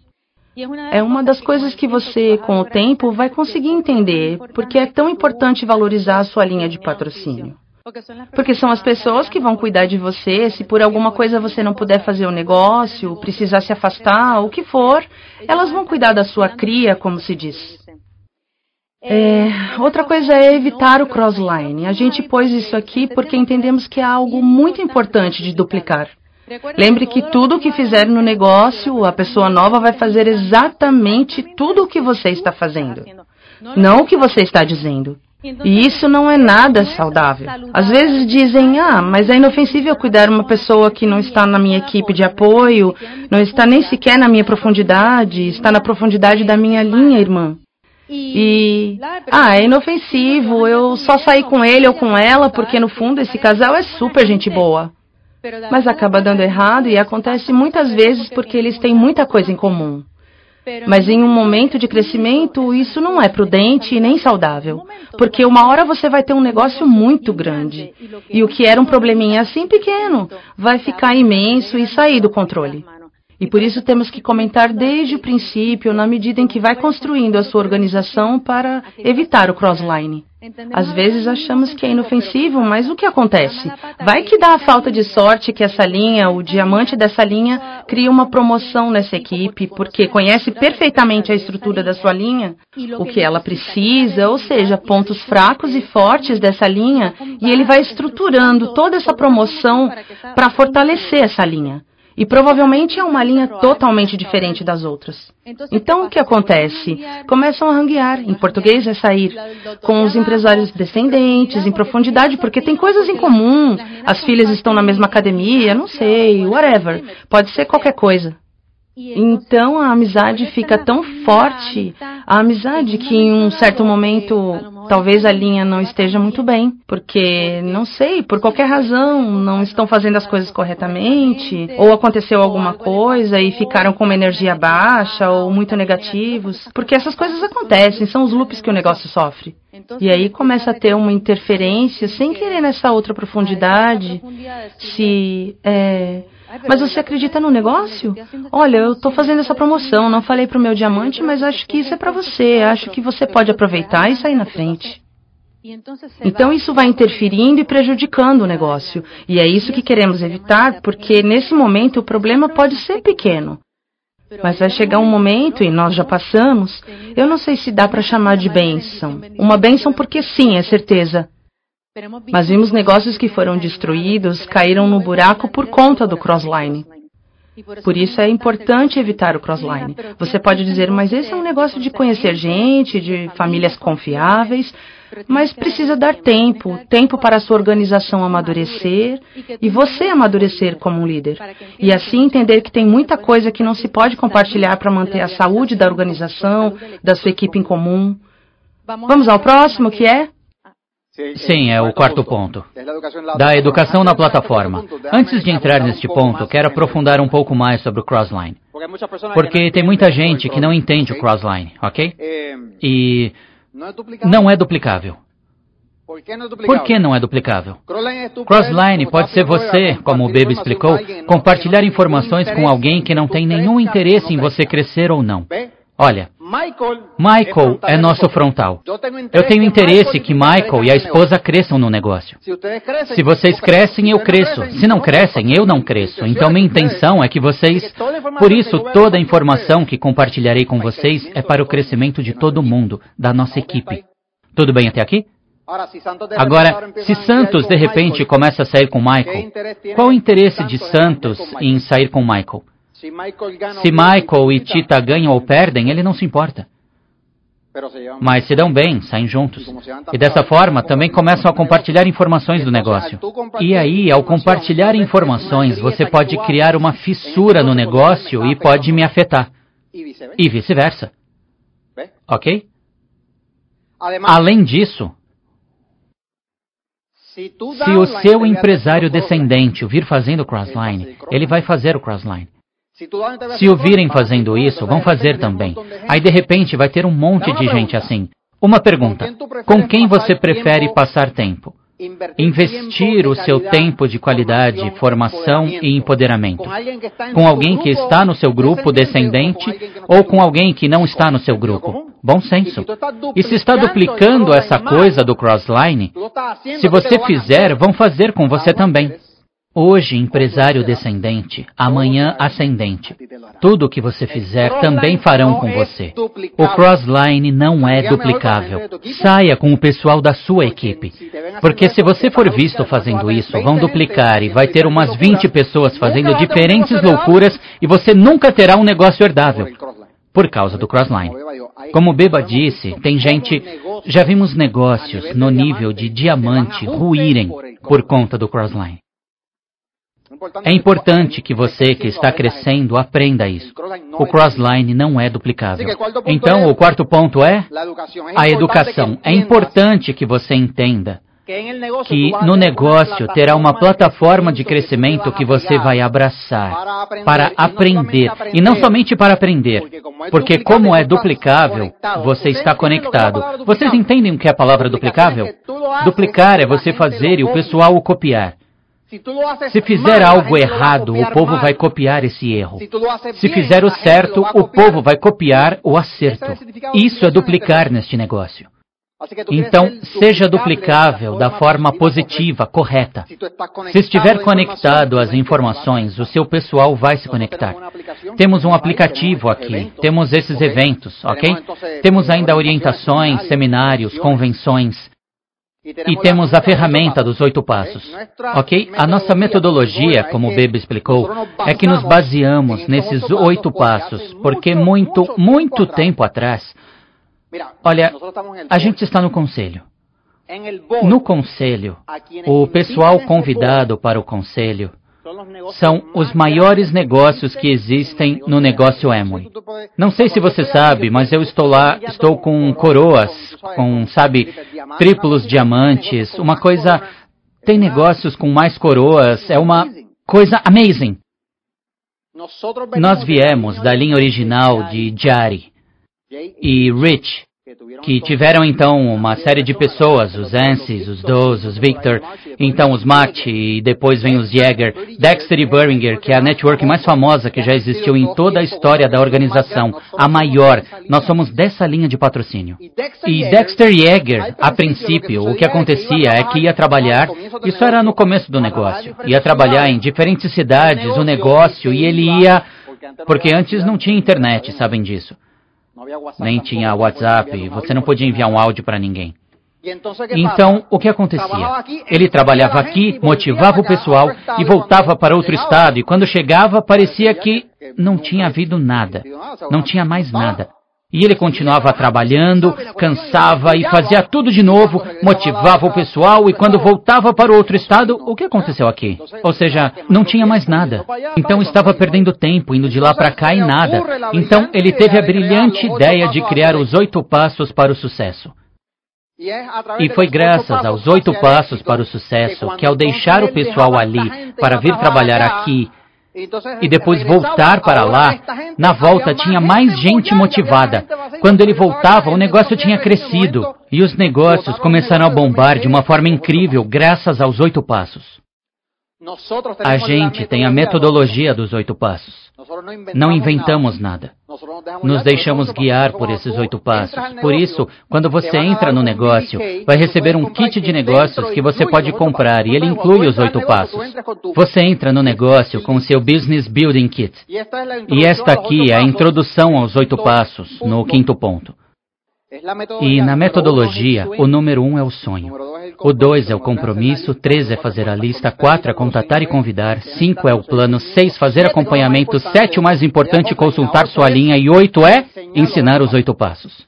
É uma das coisas que você, com o tempo, vai conseguir entender, porque é tão importante valorizar a sua linha de patrocínio. Porque são as pessoas que vão cuidar de você. Se por alguma coisa você não puder fazer o negócio, precisar se afastar, o que for, elas vão cuidar da sua cria, como se diz. É, outra coisa é evitar o crossline. A gente pôs isso aqui porque entendemos que é algo muito importante de duplicar. Lembre que tudo o que fizer no negócio, a pessoa nova vai fazer exatamente tudo o que você está fazendo, não o que você está dizendo. E isso não é nada saudável. Às vezes dizem, ah, mas é inofensível cuidar uma pessoa que não está na minha equipe de apoio, não está nem sequer na minha profundidade, está na profundidade da minha linha, irmã. E, ah, é inofensivo, eu só saí com ele ou com ela porque no fundo esse casal é super gente boa. Mas acaba dando errado e acontece muitas vezes porque eles têm muita coisa em comum. Mas em um momento de crescimento, isso não é prudente e nem saudável, porque uma hora você vai ter um negócio muito grande e o que era um probleminha assim pequeno vai ficar imenso e sair do controle. E por isso temos que comentar desde o princípio, na medida em que vai construindo a sua organização para evitar o crossline. Às vezes achamos que é inofensivo, mas o que acontece? Vai que dá a falta de sorte que essa linha, o diamante dessa linha, cria uma promoção nessa equipe, porque conhece perfeitamente a estrutura da sua linha, o que ela precisa, ou seja, pontos fracos e fortes dessa linha, e ele vai estruturando toda essa promoção para fortalecer essa linha. E provavelmente é uma linha totalmente diferente das outras. Então o que acontece? Começam a ranguear, em português é sair, com os empresários descendentes, em profundidade, porque tem coisas em comum. As filhas estão na mesma academia, não sei, whatever. Pode ser qualquer coisa. Então a amizade fica tão forte, a amizade que em um certo momento talvez a linha não esteja muito bem, porque não sei, por qualquer razão não estão fazendo as coisas corretamente, ou aconteceu alguma coisa e ficaram com uma energia baixa ou muito negativos, porque essas coisas acontecem, são os loops que o negócio sofre. E aí começa a ter uma interferência sem querer nessa outra profundidade, se é, mas você acredita no negócio? Olha, eu estou fazendo essa promoção, não falei para o meu diamante, mas acho que isso é para você. Acho que você pode aproveitar e sair na frente. Então isso vai interferindo e prejudicando o negócio. E é isso que queremos evitar, porque nesse momento o problema pode ser pequeno. Mas vai chegar um momento, e nós já passamos, eu não sei se dá para chamar de bênção. Uma bênção porque sim, é certeza. Mas vimos negócios que foram destruídos, caíram no buraco por conta do crossline. Por isso é importante evitar o crossline. Você pode dizer, mas esse é um negócio de conhecer gente, de famílias confiáveis, mas precisa dar tempo tempo para a sua organização amadurecer e você amadurecer como um líder. E assim entender que tem muita coisa que não se pode compartilhar para manter a saúde da organização, da sua equipe em comum. Vamos ao próximo, que é Sim, é o quarto ponto. Da educação na plataforma. Antes de entrar neste ponto, quero aprofundar um pouco mais sobre o Crossline. Porque tem muita gente que não entende o Crossline, ok? E não é duplicável. Por que não é duplicável? Crossline pode ser você, como o Bebe explicou, compartilhar informações com alguém que não tem nenhum interesse em você crescer ou não. Olha, Michael é nosso frontal. Eu tenho interesse que Michael e a esposa cresçam no negócio. Se vocês crescem, eu cresço. Se não crescem, eu não cresço. Então minha intenção é que vocês. Por isso, toda a informação que compartilharei com vocês é para o crescimento de todo mundo, da nossa equipe. Tudo bem até aqui? Agora, se Santos de repente começa a sair com Michael, qual o interesse de Santos em sair com Michael? Se Michael e Tita ganham ou perdem, ele não se importa. Mas se dão bem, saem juntos. E dessa forma também começam a compartilhar informações do negócio. E aí, ao compartilhar informações, você pode criar uma fissura no negócio e pode me afetar. E vice-versa. Ok? Além disso, se o seu empresário descendente o vir fazendo crossline, ele vai fazer o crossline. Se o virem fazendo isso, vão fazer também. Aí de repente vai ter um monte de gente assim. Uma pergunta: com quem você prefere passar tempo? Investir o seu tempo de qualidade, formação e empoderamento. Com alguém que está no seu grupo descendente ou com alguém que não está no seu grupo. Bom senso. E se está duplicando essa coisa do crossline, se você fizer, vão fazer com você também. Hoje, empresário descendente, amanhã ascendente. Tudo o que você fizer também farão com você. O Crossline não é duplicável. Saia com o pessoal da sua equipe. Porque se você for visto fazendo isso, vão duplicar e vai ter umas 20 pessoas fazendo diferentes loucuras e você nunca terá um negócio herdável. Por causa do Crossline. Como Beba disse, tem gente. Já vimos negócios no nível de diamante ruírem por conta do Crossline. É importante que você que está crescendo aprenda isso. O crossline não é duplicável. Então, o quarto ponto é a educação. É importante que você entenda que no negócio terá uma plataforma de crescimento que você vai abraçar para aprender. E não somente para aprender, porque como é duplicável, você está conectado. Vocês entendem o que é a palavra duplicável? Duplicar é você fazer e o pessoal o copiar. Se fizer algo errado, o povo vai copiar esse erro. Se fizer o certo, o povo vai copiar o acerto. Isso é duplicar neste negócio. Então, seja duplicável da forma positiva, correta. Se estiver conectado às informações, o seu pessoal vai se conectar. Temos um aplicativo aqui, temos esses eventos, ok? Temos ainda orientações, seminários, convenções. E temos a ferramenta dos oito passos. Ok? A nossa metodologia, como o Bebe explicou, é que nos baseamos nesses oito passos, porque muito, muito tempo atrás, olha, a gente está no conselho. No conselho, o pessoal convidado para o conselho são os maiores negócios que existem no negócio Amway. Não sei se você sabe, mas eu estou lá, estou com coroas, com, sabe, triplos diamantes, uma coisa. Tem negócios com mais coroas, é uma coisa amazing. Nós viemos da linha original de Jari e Rich, que tiveram então uma série de pessoas, os Ansis, os Does, os Victor, então os Matt e depois vem os Jäger, Dexter e Beringer, que é a network mais famosa que já existiu em toda a história da organização, a maior. Nós somos dessa linha de patrocínio. E Dexter Jäger, a princípio, o que acontecia é que ia trabalhar, isso era no começo do negócio, ia trabalhar em diferentes cidades, o negócio, e ele ia, porque antes não tinha internet, sabem disso nem tinha WhatsApp, você não podia enviar um áudio para ninguém. Então, o que acontecia? Ele trabalhava aqui, motivava o pessoal e voltava para outro estado, e quando chegava, parecia que não tinha havido nada, não tinha mais nada. E ele continuava trabalhando, cansava e fazia tudo de novo, motivava o pessoal e quando voltava para outro estado, o que aconteceu aqui? Ou seja, não tinha mais nada. Então estava perdendo tempo, indo de lá para cá e nada. Então ele teve a brilhante ideia de criar os oito passos para o sucesso. E foi graças aos oito passos para o sucesso que, ao deixar o pessoal ali para vir trabalhar aqui, e depois voltar para lá, na volta tinha mais gente motivada. Quando ele voltava, o negócio tinha crescido e os negócios começaram a bombar de uma forma incrível graças aos oito passos. A gente tem a metodologia dos oito passos. Não inventamos nada. nos deixamos guiar por esses oito passos. Por isso, quando você entra no negócio, vai receber um kit de negócios que você pode comprar e ele inclui os oito passos. Você entra no negócio com o seu Business Building Kit. E esta aqui é a introdução aos oito passos, no quinto ponto. E na metodologia, o número um é o sonho. O dois é o compromisso, três é fazer a lista, quatro é contatar e convidar, cinco é o plano, seis fazer acompanhamento, sete o mais importante consultar sua linha e oito é ensinar os oito passos.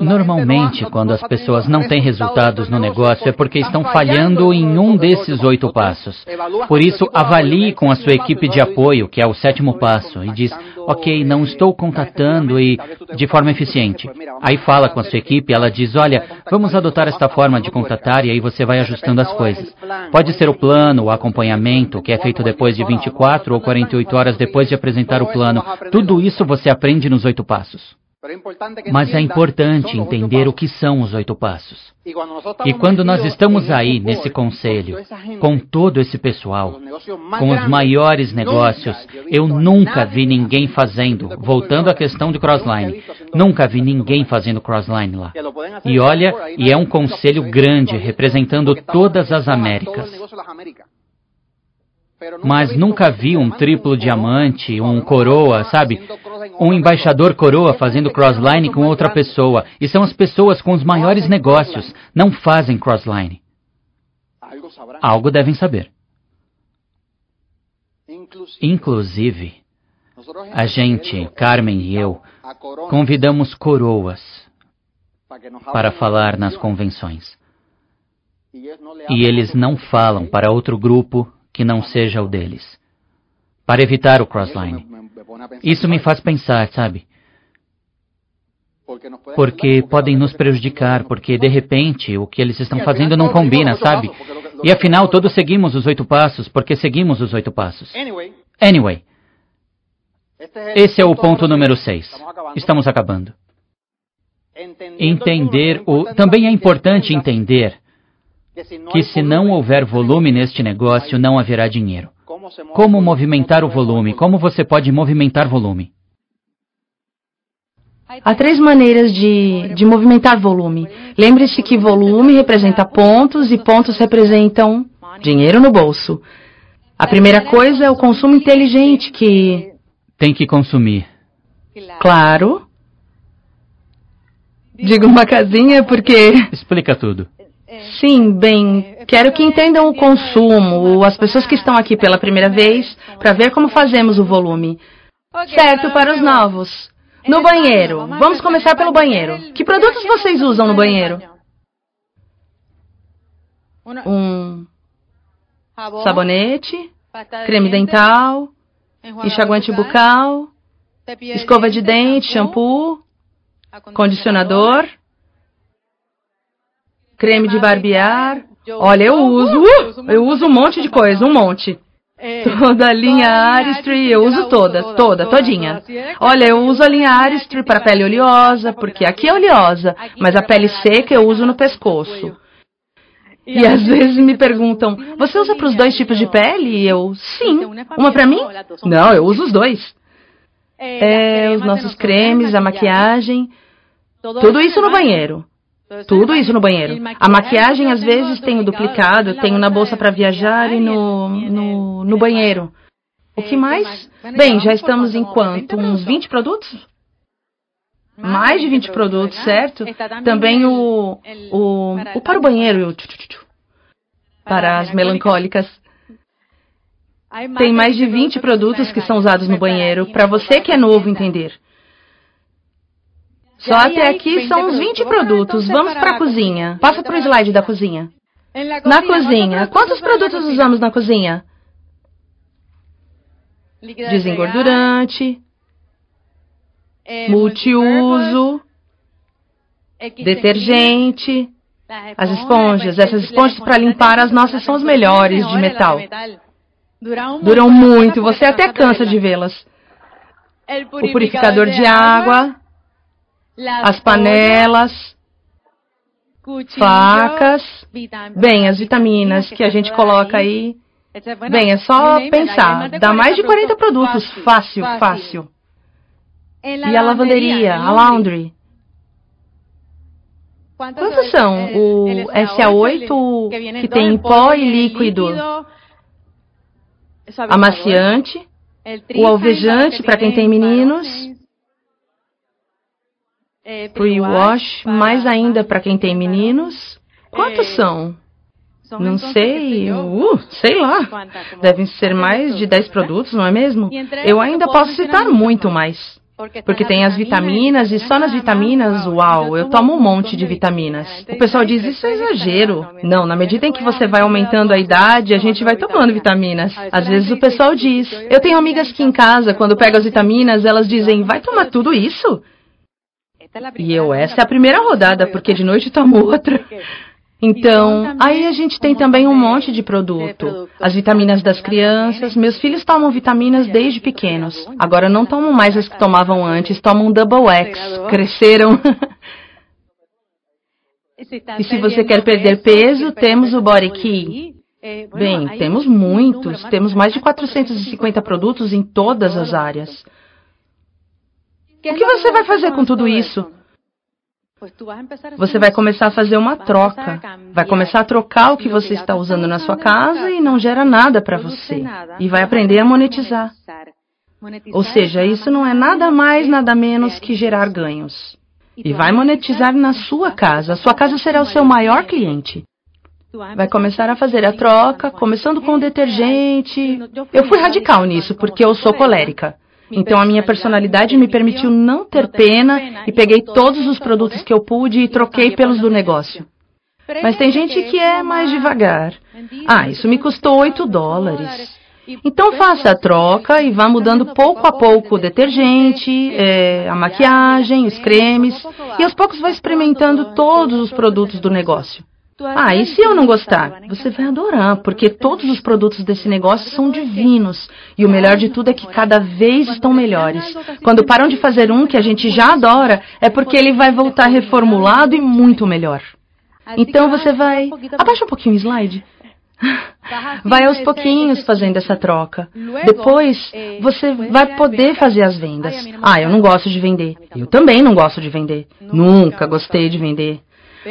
Normalmente, quando as pessoas não têm resultados no negócio, é porque estão falhando em um desses oito passos. Por isso, avalie com a sua equipe de apoio, que é o sétimo passo, e diz: Ok, não estou contatando e de forma eficiente. Aí fala com a sua equipe, ela diz: Olha, vamos adotar esta forma de contatar e aí você vai ajustando as coisas. Pode ser o plano, o acompanhamento, que é feito depois de 24 ou 48 horas depois de apresentar o plano. Tudo isso você aprende nos oito passos. Mas é importante entender o que são os oito passos. E quando nós estamos aí nesse conselho, com todo esse pessoal, com os maiores negócios, eu nunca vi ninguém fazendo, voltando à questão de crossline, nunca vi ninguém fazendo crossline lá. E olha, e é um conselho grande representando todas as Américas. Mas nunca vi um triplo diamante, um coroa, sabe? Um embaixador coroa fazendo crossline com outra pessoa. E são as pessoas com os maiores negócios. Não fazem crossline. Algo devem saber. Inclusive, a gente, Carmen e eu, convidamos coroas para falar nas convenções. E eles não falam para outro grupo que não seja o deles, para evitar o crossline. Isso me faz pensar, sabe? Porque podem nos prejudicar, porque de repente o que eles estão fazendo não combina, sabe? E afinal todos seguimos os oito passos, porque seguimos os oito passos. Anyway, esse é o ponto número seis. Estamos acabando. Entender o. Também é importante entender que se não houver volume neste negócio, não haverá dinheiro. Como movimentar o volume? Como você pode movimentar volume? Há três maneiras de, de movimentar volume. Lembre-se que volume representa pontos e pontos representam dinheiro no bolso. A primeira coisa é o consumo inteligente que. Tem que consumir. Claro. Digo uma casinha porque. Explica tudo. Sim, bem, quero que entendam o consumo, as pessoas que estão aqui pela primeira vez, para ver como fazemos o volume. Certo, para os novos. No banheiro. Vamos começar pelo banheiro. Que produtos vocês usam no banheiro? Um sabonete, creme dental, enxaguante bucal, escova de dente, shampoo, condicionador creme de barbear. Olha, eu uso, uh, eu uso um monte de coisa, um monte. Toda a linha Aristry, eu uso toda, toda, todinha. Olha, eu uso a linha Aristry para pele oleosa, porque aqui é oleosa, mas a pele seca eu uso no pescoço. E às vezes me perguntam, você usa para os dois tipos de pele? E eu, sim. Uma para mim? Não, eu uso os dois. É, os nossos cremes, a maquiagem, tudo isso no banheiro. Tudo isso no banheiro. A maquiagem às vezes tenho duplicado, tenho na bolsa para viajar e no, no, no banheiro. O que mais? Bem, já estamos em quanto? Uns 20 produtos? Mais de 20 produtos, certo? Também o, o, o para o banheiro, para as melancólicas. Tem mais de 20 produtos que são usados no banheiro, para você que é novo entender. Só até aqui são uns 20 produtos. Vamos para a cozinha. Passa para o slide da cozinha. Na cozinha, quantos produtos usamos na cozinha? Desengordurante, multiuso, detergente, as esponjas. Essas esponjas para limpar as nossas são as melhores de metal. Duram muito, você até cansa de vê-las. O purificador de água, as panelas, facas, bem, as vitaminas que a gente coloca aí. Bem, é só pensar, dá mais de 40 produtos, fácil, fácil. E a lavanderia, a laundry. Quantos são? O SA8 que tem pó e líquido, amaciante, o alvejante para quem tem meninos, pre-wash, mais ainda para quem tem meninos. Quantos são? Não sei, uh, sei lá. Devem ser mais de 10 produtos, não é mesmo? Eu ainda posso citar muito mais. Porque tem as vitaminas e só nas vitaminas, uau, eu tomo um monte de vitaminas. O pessoal diz isso é exagero. Não, na medida em que você vai aumentando a idade, a gente vai tomando vitaminas. Às vezes o pessoal diz. Eu tenho amigas que em casa, quando pego as vitaminas, elas dizem: vai tomar tudo isso? E eu, essa é a primeira rodada, porque de noite tomo outra. Então, aí a gente tem também um monte de produto. As vitaminas das crianças. Meus filhos tomam vitaminas desde pequenos. Agora não tomam mais as que tomavam antes, tomam Double X. Cresceram. E se você quer perder peso, temos o Body Key. Bem, temos muitos. Temos mais de 450 produtos em todas as áreas. O que você vai fazer com tudo isso? Você vai começar a fazer uma troca. Vai começar a trocar o que você está usando na sua casa e não gera nada para você. E vai aprender a monetizar. Ou seja, isso não é nada mais, nada menos que gerar ganhos. E vai monetizar na sua casa. A sua casa será o seu maior cliente. Vai começar a fazer a troca, começando com o detergente. Eu fui radical nisso, porque eu sou colérica. Então a minha personalidade me permitiu não ter pena e peguei todos os produtos que eu pude e troquei pelos do negócio. Mas tem gente que é mais devagar. Ah, isso me custou 8 dólares. Então faça a troca e vá mudando pouco a pouco o detergente, é, a maquiagem, os cremes, e aos poucos vai experimentando todos os produtos do negócio. Ah, e se eu não gostar? Você vai adorar, porque todos os produtos desse negócio são divinos. E o melhor de tudo é que cada vez estão melhores. Quando param de fazer um que a gente já adora, é porque ele vai voltar reformulado e muito melhor. Então você vai. Abaixa um pouquinho o slide. Vai aos pouquinhos fazendo essa troca. Depois, você vai poder fazer as vendas. Ah, eu não gosto de vender. Eu também não gosto de vender. Nunca gostei de vender.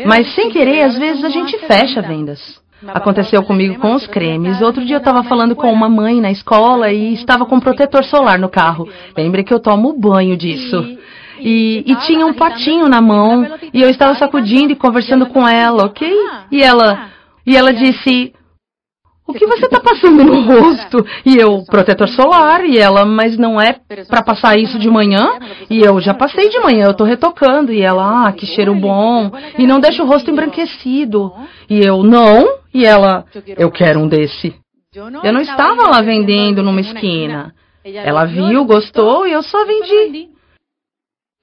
Mas sem querer, às vezes a gente fecha vendas. Aconteceu comigo com os cremes. Outro dia eu estava falando com uma mãe na escola e estava com protetor solar no carro. Lembre que eu tomo banho disso. E, e, tinha um potinho na mão e eu estava sacudindo e conversando com ela, ok? E ela, e ela disse: o que você está passando no rosto? E eu, protetor solar, e ela, mas não é para passar isso de manhã? E eu, já passei de manhã, eu estou retocando. E ela, ah, que cheiro bom. E não deixa o rosto embranquecido. E eu, não. E ela, eu quero um desse. Eu não estava lá vendendo numa esquina. Ela viu, gostou e eu só vendi.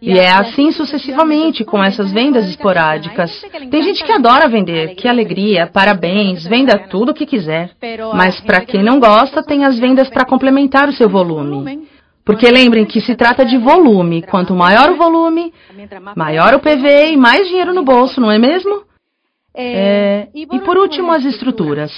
E é assim sucessivamente com essas vendas esporádicas. Tem gente que adora vender, que alegria, parabéns, venda tudo o que quiser. Mas para quem não gosta, tem as vendas para complementar o seu volume. Porque lembrem que se trata de volume. Quanto maior o volume, maior o PV e mais dinheiro no bolso, não é mesmo? É, e por último, as estruturas.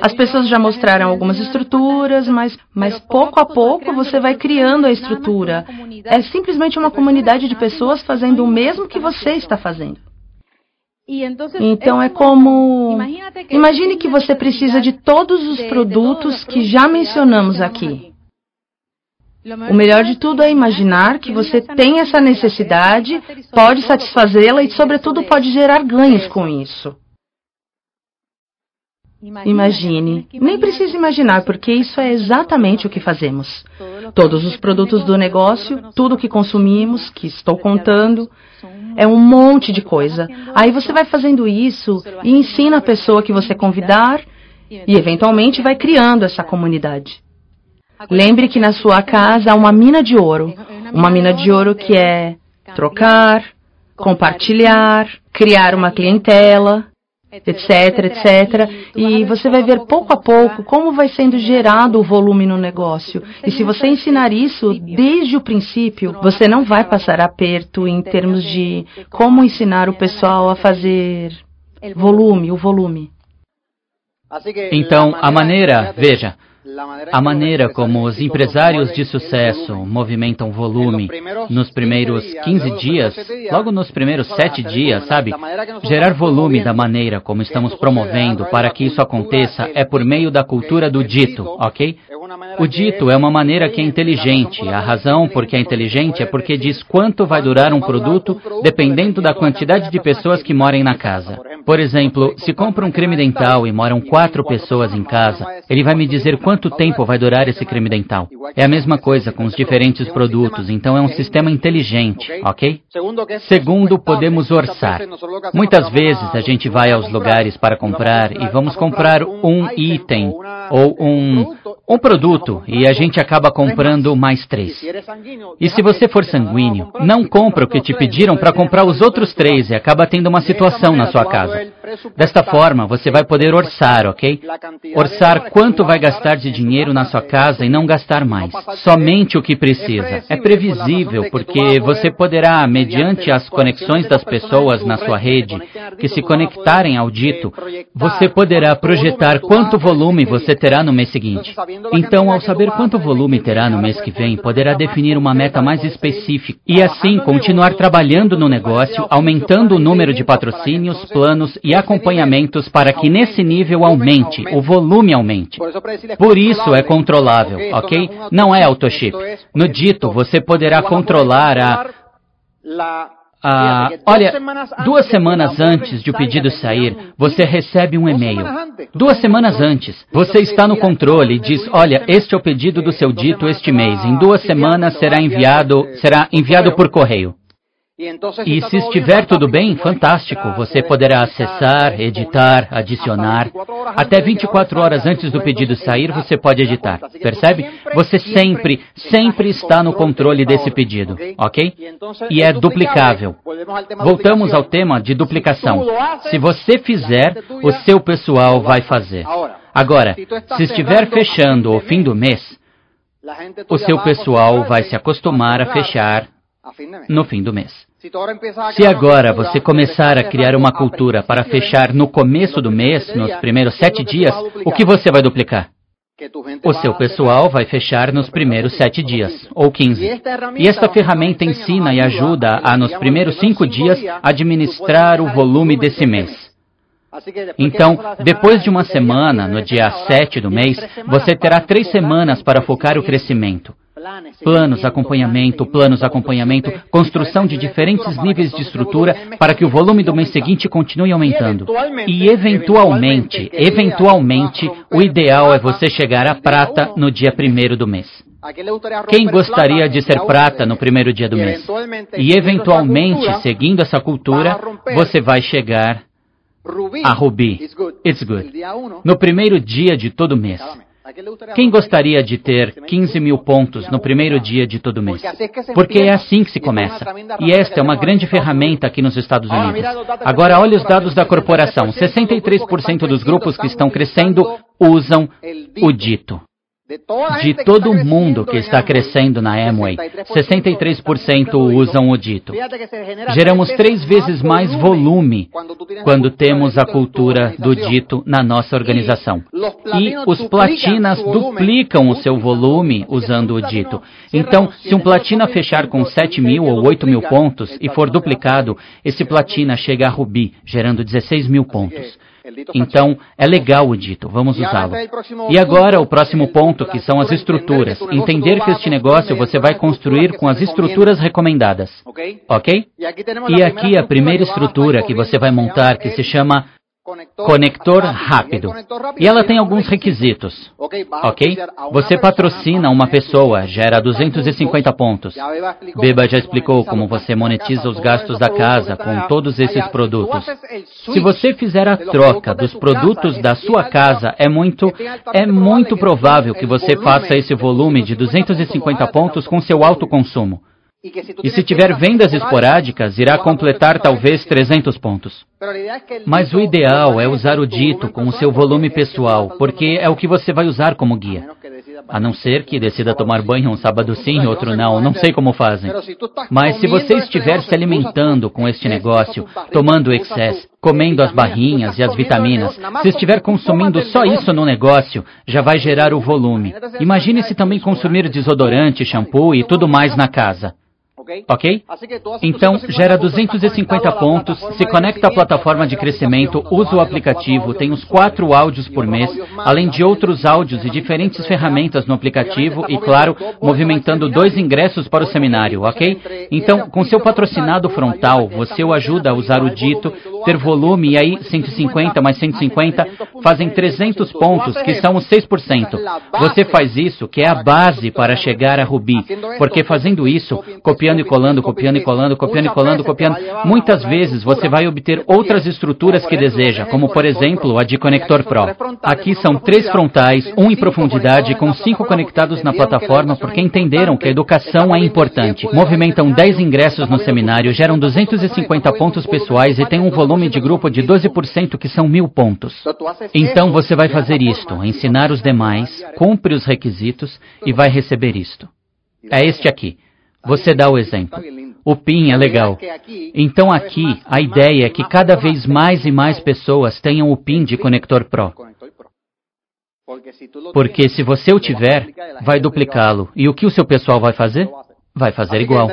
As pessoas já mostraram algumas estruturas, mas, mas pouco a pouco você vai criando a estrutura. É simplesmente uma comunidade de pessoas fazendo o mesmo que você está fazendo. Então é como. Imagine que você precisa de todos os produtos que já mencionamos aqui. O melhor de tudo é imaginar que você tem essa necessidade, pode satisfazê-la e, sobretudo, pode gerar ganhos com isso. Imagine. Nem precisa imaginar, porque isso é exatamente o que fazemos. Todos os produtos do negócio, tudo que consumimos, que estou contando, é um monte de coisa. Aí você vai fazendo isso e ensina a pessoa que você convidar e, eventualmente, vai criando essa comunidade. Lembre que na sua casa há uma mina de ouro. Uma mina de ouro que é trocar, compartilhar, criar uma clientela etc, etc. E você vai ver pouco a pouco como vai sendo gerado o volume no negócio. E se você ensinar isso desde o princípio, você não vai passar aperto em termos de como ensinar o pessoal a fazer volume, o volume. Então, a maneira, veja, A maneira como os empresários de sucesso movimentam volume nos primeiros 15 dias, logo nos primeiros 7 dias, sabe? Gerar volume da maneira como estamos promovendo para que isso aconteça é por meio da cultura do dito, ok? O dito é uma maneira que é inteligente. A razão por que é inteligente é porque diz quanto vai durar um produto dependendo da quantidade de pessoas que morem na casa. Por exemplo, se compra um creme dental e moram quatro pessoas em casa, ele vai me dizer quanto tempo vai durar esse creme dental. É a mesma coisa com os diferentes produtos, então é um sistema inteligente, ok? Segundo, podemos orçar. Muitas vezes a gente vai aos lugares para comprar e vamos comprar um item ou um, um produto e a gente acaba comprando mais três. E se você for sanguíneo, não compra o que te pediram para comprar os outros três e acaba tendo uma situação na sua casa. Desta forma, você vai poder orçar, ok? Orçar quanto vai gastar de dinheiro na sua casa e não gastar mais. Somente o que precisa. É previsível porque você poderá, mediante as conexões das pessoas na sua rede, que se conectarem ao dito, você poderá projetar quanto volume você terá no mês seguinte. Então, ao saber quanto volume terá no mês que vem, poderá definir uma meta mais específica e assim continuar trabalhando no negócio, aumentando o número de patrocínios, planos e acompanhamentos para que nesse nível aumente, o volume aumente. Por isso é controlável, ok? Não é autoship. No dito, você poderá controlar a ah, olha, duas semanas antes de o pedido sair, você recebe um e-mail. Duas semanas antes, você está no controle e diz: Olha, este é o pedido do seu dito este mês. Em duas semanas será enviado, será enviado por correio. E se estiver tudo bem, fantástico. Você poderá acessar, editar, adicionar. Até 24 horas antes do pedido sair, você pode editar. Percebe? Você sempre, sempre está no controle desse pedido, ok? E é duplicável. Voltamos ao tema de duplicação. Se você fizer, o seu pessoal vai fazer. Agora, se estiver fechando o fim do mês, o seu pessoal vai se acostumar a fechar no fim do mês. Se agora você começar a criar uma cultura para fechar no começo do mês, nos primeiros sete dias, o que você vai duplicar? O seu pessoal vai fechar nos primeiros sete dias, ou quinze. E esta ferramenta ensina e ajuda a, nos primeiros cinco dias, administrar o volume desse mês. Então, depois de uma semana, no dia 7 do mês, você terá três semanas para focar o crescimento. Planos, acompanhamento, planos, acompanhamento, construção de diferentes níveis de estrutura para que o volume do mês seguinte continue aumentando. E eventualmente, eventualmente, o ideal é você chegar à prata no dia primeiro do mês. Quem gostaria de ser prata no primeiro dia do mês? E eventualmente, seguindo essa cultura, você vai chegar a rubi. It's good. No primeiro dia de todo mês. Quem gostaria de ter 15 mil pontos no primeiro dia de todo mês? Porque é assim que se começa. E esta é uma grande ferramenta aqui nos Estados Unidos. Agora, olhe os dados da corporação: 63% dos grupos que estão crescendo usam o dito de todo mundo que está crescendo na Amway, 63% usam o dito. Geramos três vezes mais volume quando temos a cultura do dito na nossa organização. E os platinas duplicam o seu volume usando o dito. Então, se um platina fechar com 7 mil ou 8 mil pontos e for duplicado, esse platina chega a rubi, gerando 16 mil pontos. Então, é legal o dito, vamos usá-lo. E agora, o próximo ponto, que são as estruturas. Entender que este negócio você vai construir com as estruturas recomendadas. Ok? E aqui a primeira estrutura que você vai montar, que se chama Conector rápido. E ela tem alguns requisitos. Ok? Você patrocina uma pessoa, gera 250 pontos. Beba já explicou como você monetiza os gastos da casa com todos esses produtos. Se você fizer a troca dos produtos da sua casa, é muito, é muito provável que você faça esse volume de 250 pontos com seu alto consumo. E se tiver vendas esporádicas, irá completar talvez 300 pontos. Mas o ideal é usar o dito com o seu volume pessoal, porque é o que você vai usar como guia. A não ser que decida tomar banho um sábado sim e outro não, não sei como fazem. Mas se você estiver se alimentando com este negócio, tomando excess, comendo as barrinhas e as vitaminas. Se estiver consumindo só isso no negócio, já vai gerar o volume. Imagine se também consumir desodorante, shampoo e tudo mais na casa. Ok? Então, gera 250 pontos, se conecta à plataforma de crescimento, usa o aplicativo, tem os quatro áudios por mês, além de outros áudios e diferentes ferramentas no aplicativo e, claro, movimentando dois ingressos para o seminário, ok? Então, com seu patrocinado frontal, você o ajuda a usar o dito, ter volume e aí 150 mais 150 fazem 300 pontos, que são os 6%. Você faz isso, que é a base para chegar a Ruby, porque fazendo isso, copiando copiando e colando, copiando e colando, copiando e colando, copiando. Muitas vezes você vai obter outras estruturas que deseja, como por exemplo a de Conector Pro. Aqui são três frontais, um em profundidade, com cinco conectados na plataforma, porque entenderam que a educação é importante. Movimentam 10 ingressos no seminário, geram 250 pontos pessoais e tem um volume de grupo de 12%, que são mil pontos. Então você vai fazer isto, ensinar os demais, cumpre os requisitos e vai receber isto. É este aqui. Você dá o exemplo. O PIN é legal. Então aqui a ideia é que cada vez mais e mais pessoas tenham o PIN de Conector Pro. Porque se você o tiver, vai duplicá-lo. E o que o seu pessoal vai fazer? Vai fazer igual.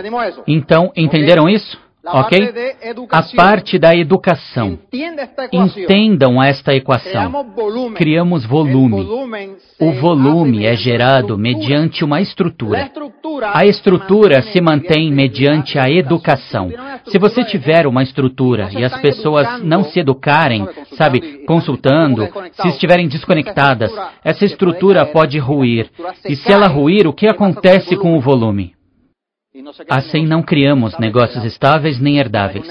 Então, entenderam isso? Ok? A parte da educação. Entendam esta equação. Criamos volume. O volume é gerado mediante uma estrutura. A estrutura se mantém mediante a educação. Se você tiver uma estrutura e as pessoas não se educarem, sabe, consultando, se estiverem desconectadas, essa estrutura pode ruir. E se ela ruir, o que acontece com o volume? Assim não criamos negócios estáveis nem herdáveis.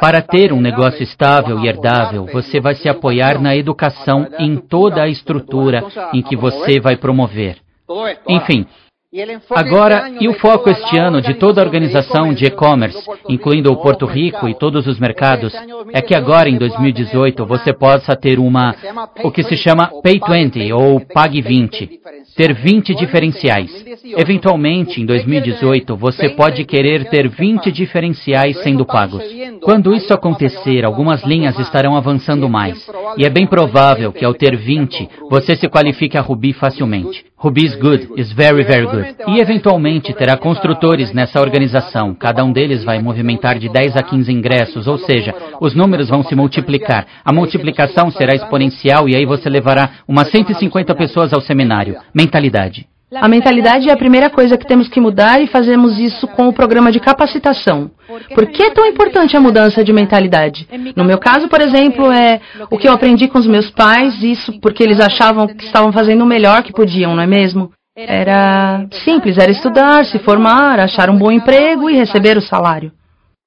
Para ter um negócio estável e herdável, você vai se apoiar na educação em toda a estrutura em que você vai promover. Enfim, Agora, e o foco este ano de toda a organização de e-commerce, incluindo o Porto Rico e todos os mercados, é que agora em 2018 você possa ter uma, o que se chama Pay 20 ou Pague 20, ter 20 diferenciais. Eventualmente, em 2018, você pode querer ter 20 diferenciais sendo pagos. Quando isso acontecer, algumas linhas estarão avançando mais. E é bem provável que ao ter 20, você se qualifique a Ruby facilmente. Ruby is good, is very, very good. E eventualmente terá construtores nessa organização. Cada um deles vai movimentar de 10 a 15 ingressos, ou seja, os números vão se multiplicar. A multiplicação será exponencial e aí você levará umas 150 pessoas ao seminário. Mentalidade. A mentalidade é a primeira coisa que temos que mudar e fazemos isso com o programa de capacitação. Por que é tão importante a mudança de mentalidade? No meu caso, por exemplo, é o que eu aprendi com os meus pais, isso porque eles achavam que estavam fazendo o melhor que podiam, não é mesmo? Era simples, era estudar, se formar, achar um bom emprego e receber o salário.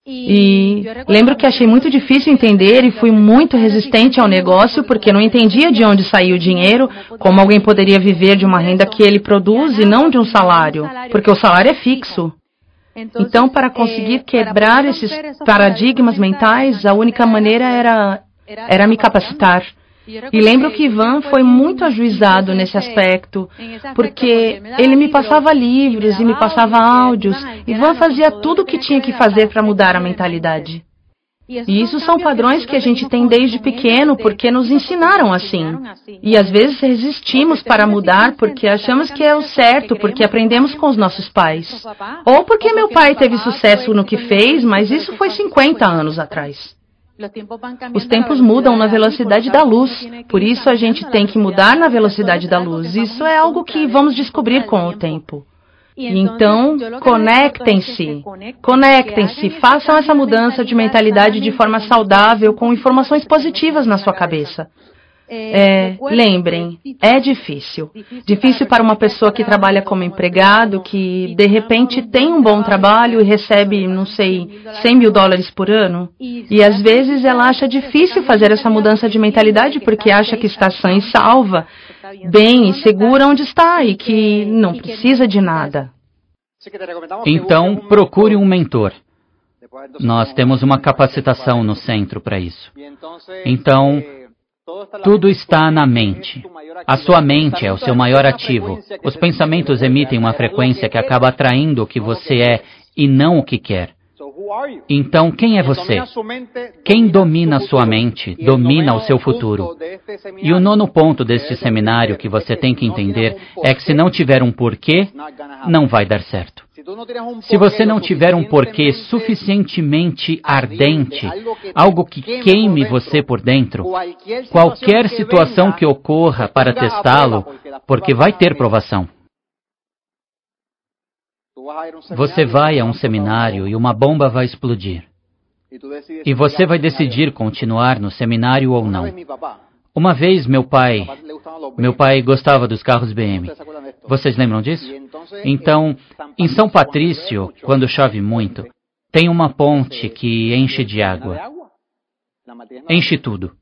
E lembro que achei muito difícil entender e fui muito resistente ao negócio porque não entendia de onde saía o dinheiro, como alguém poderia viver de uma renda que ele produz e não de um salário, porque o salário é fixo. Então, para conseguir quebrar esses paradigmas mentais, a única maneira era, era me capacitar. E lembro que Ivan foi muito ajuizado nesse aspecto, porque ele me passava livros e me passava áudios. Ivan fazia tudo o que tinha que fazer para mudar a mentalidade. E isso são padrões que a gente tem desde pequeno porque nos ensinaram assim. E às vezes resistimos para mudar porque achamos que é o certo, porque aprendemos com os nossos pais. Ou porque meu pai teve sucesso no que fez, mas isso foi 50 anos atrás. Os tempos mudam na velocidade da luz, por isso a gente tem que mudar na velocidade da luz. Isso é algo que vamos descobrir com o tempo. Então, conectem-se, conectem-se, façam essa mudança de mentalidade de forma saudável, com informações positivas na sua cabeça. É, lembrem, é difícil. Difícil para uma pessoa que trabalha como empregado, que de repente tem um bom trabalho e recebe, não sei, 100 mil dólares por ano. E às vezes ela acha difícil fazer essa mudança de mentalidade porque acha que está sã e salva, bem e segura onde está e que não precisa de nada. Então, procure um mentor. Nós temos uma capacitação no centro para isso. Então, tudo está na mente. A sua mente é o seu maior ativo. Os pensamentos emitem uma frequência que acaba atraindo o que você é e não o que quer. Então, quem é você? Quem domina sua mente, domina o seu futuro. E o nono ponto deste seminário que você tem que entender é que se não tiver um porquê, não vai dar certo. Se você não tiver um porquê suficientemente ardente, algo que queime você por dentro, qualquer situação que ocorra para testá-lo, porque vai ter provação. Você vai a um seminário e uma bomba vai explodir. E você vai decidir continuar no seminário ou não. Uma vez meu pai, meu pai gostava dos carros BM. Vocês lembram disso? Então, em São Patrício, quando chove muito, tem uma ponte que enche de água. Enche tudo.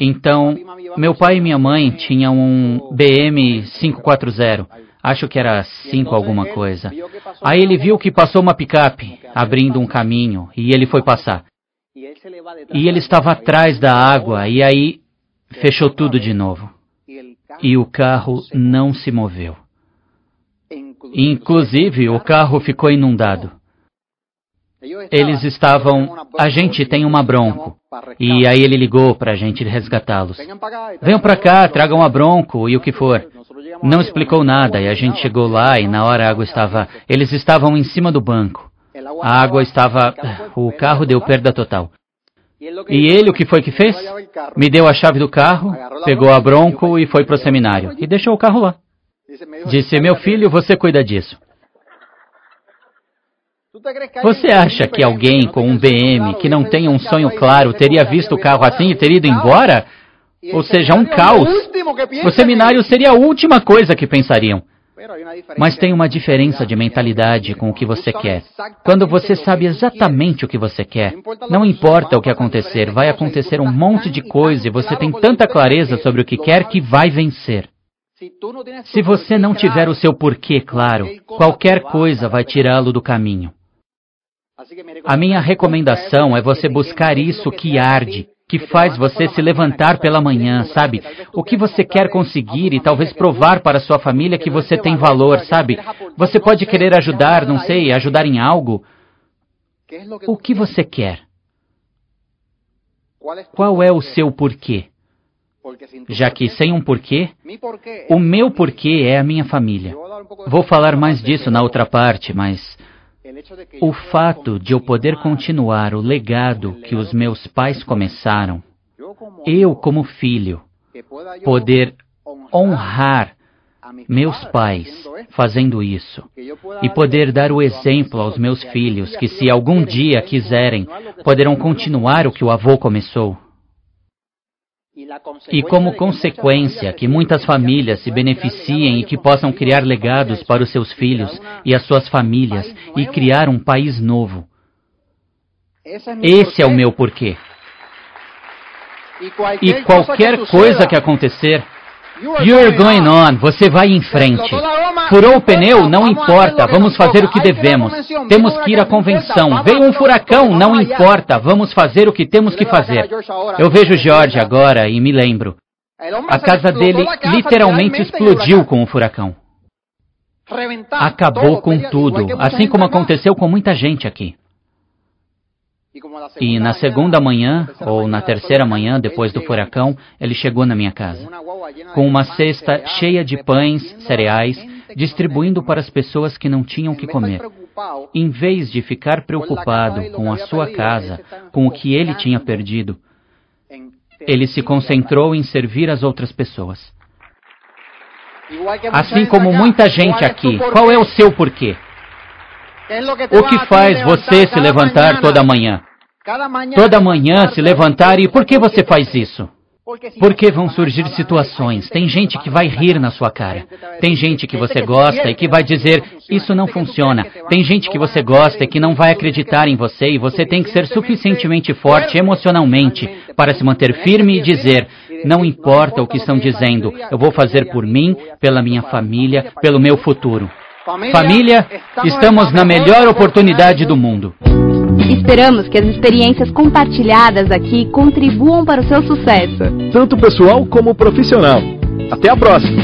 Então, meu pai e minha mãe tinham um BM 540. Acho que era 5 alguma coisa. Aí ele viu que passou uma picape, abrindo um caminho, e ele foi passar. E ele estava atrás da água, e aí fechou tudo de novo. E o carro não se moveu. Inclusive, o carro ficou inundado. Eles estavam. A gente tem uma bronco. E aí ele ligou para a gente resgatá-los. Venham para cá, tragam a bronco e o que for. Não explicou nada e a gente chegou lá e na hora a água estava. Eles estavam em cima do banco. A água estava. O carro deu perda total. E ele o que foi que fez? Me deu a chave do carro, pegou a bronco e foi para o seminário. E deixou o carro lá. Disse: Meu filho, você cuida disso. Você acha que alguém com um BM que não tenha um sonho claro teria visto o carro assim e teria ido embora? Ou seja, um caos. O seminário seria a última coisa que pensariam. Mas tem uma diferença de mentalidade com o que você quer. Quando você sabe exatamente o que você quer, não importa o que acontecer, vai acontecer um monte de coisa e você tem tanta clareza sobre o que quer que vai vencer. Se você não tiver o seu porquê claro, qualquer coisa vai tirá-lo do caminho. A minha recomendação é você buscar isso que arde, que faz você se levantar pela manhã, sabe? O que você quer conseguir e talvez provar para sua família que você tem valor, sabe? Você pode querer ajudar, não sei, ajudar em algo. O que você quer? Qual é o seu porquê? Já que sem um porquê, o meu porquê é a minha família. Vou falar mais disso na outra parte, mas o fato de eu poder continuar o legado que os meus pais começaram, eu, como filho, poder honrar meus pais fazendo isso e poder dar o exemplo aos meus filhos que, se algum dia quiserem, poderão continuar o que o avô começou. E como consequência, que muitas famílias se beneficiem e que possam criar legados para os seus filhos e as suas famílias e criar um país novo. Esse é o meu porquê. E qualquer coisa que acontecer, You're going on, você vai em frente. Furou o pneu, não importa, vamos fazer o que devemos. Temos que ir à convenção. Veio um furacão, não importa, vamos fazer o que temos que fazer. Eu vejo George agora e me lembro. A casa dele literalmente explodiu com o furacão. Acabou com tudo, assim como aconteceu com muita gente aqui. E na segunda manhã, ou na terceira manhã, depois do furacão, ele chegou na minha casa, com uma cesta cheia de pães, cereais, distribuindo para as pessoas que não tinham o que comer. Em vez de ficar preocupado com a sua casa, com o que ele tinha perdido, ele se concentrou em servir as outras pessoas. Assim como muita gente aqui, qual é o seu porquê? O que faz você se levantar toda manhã? Toda manhã se levantar e por que você faz isso? Porque vão surgir situações. Tem gente que vai rir na sua cara. Tem gente que você gosta e que vai dizer: Isso não funciona. Tem gente que você gosta e que não vai acreditar em você e você tem que ser suficientemente forte emocionalmente para se manter firme e dizer: Não importa o que estão dizendo, eu vou fazer por mim, pela minha família, pelo meu futuro. Família, estamos na melhor oportunidade do mundo. Esperamos que as experiências compartilhadas aqui contribuam para o seu sucesso. Tanto pessoal como profissional. Até a próxima!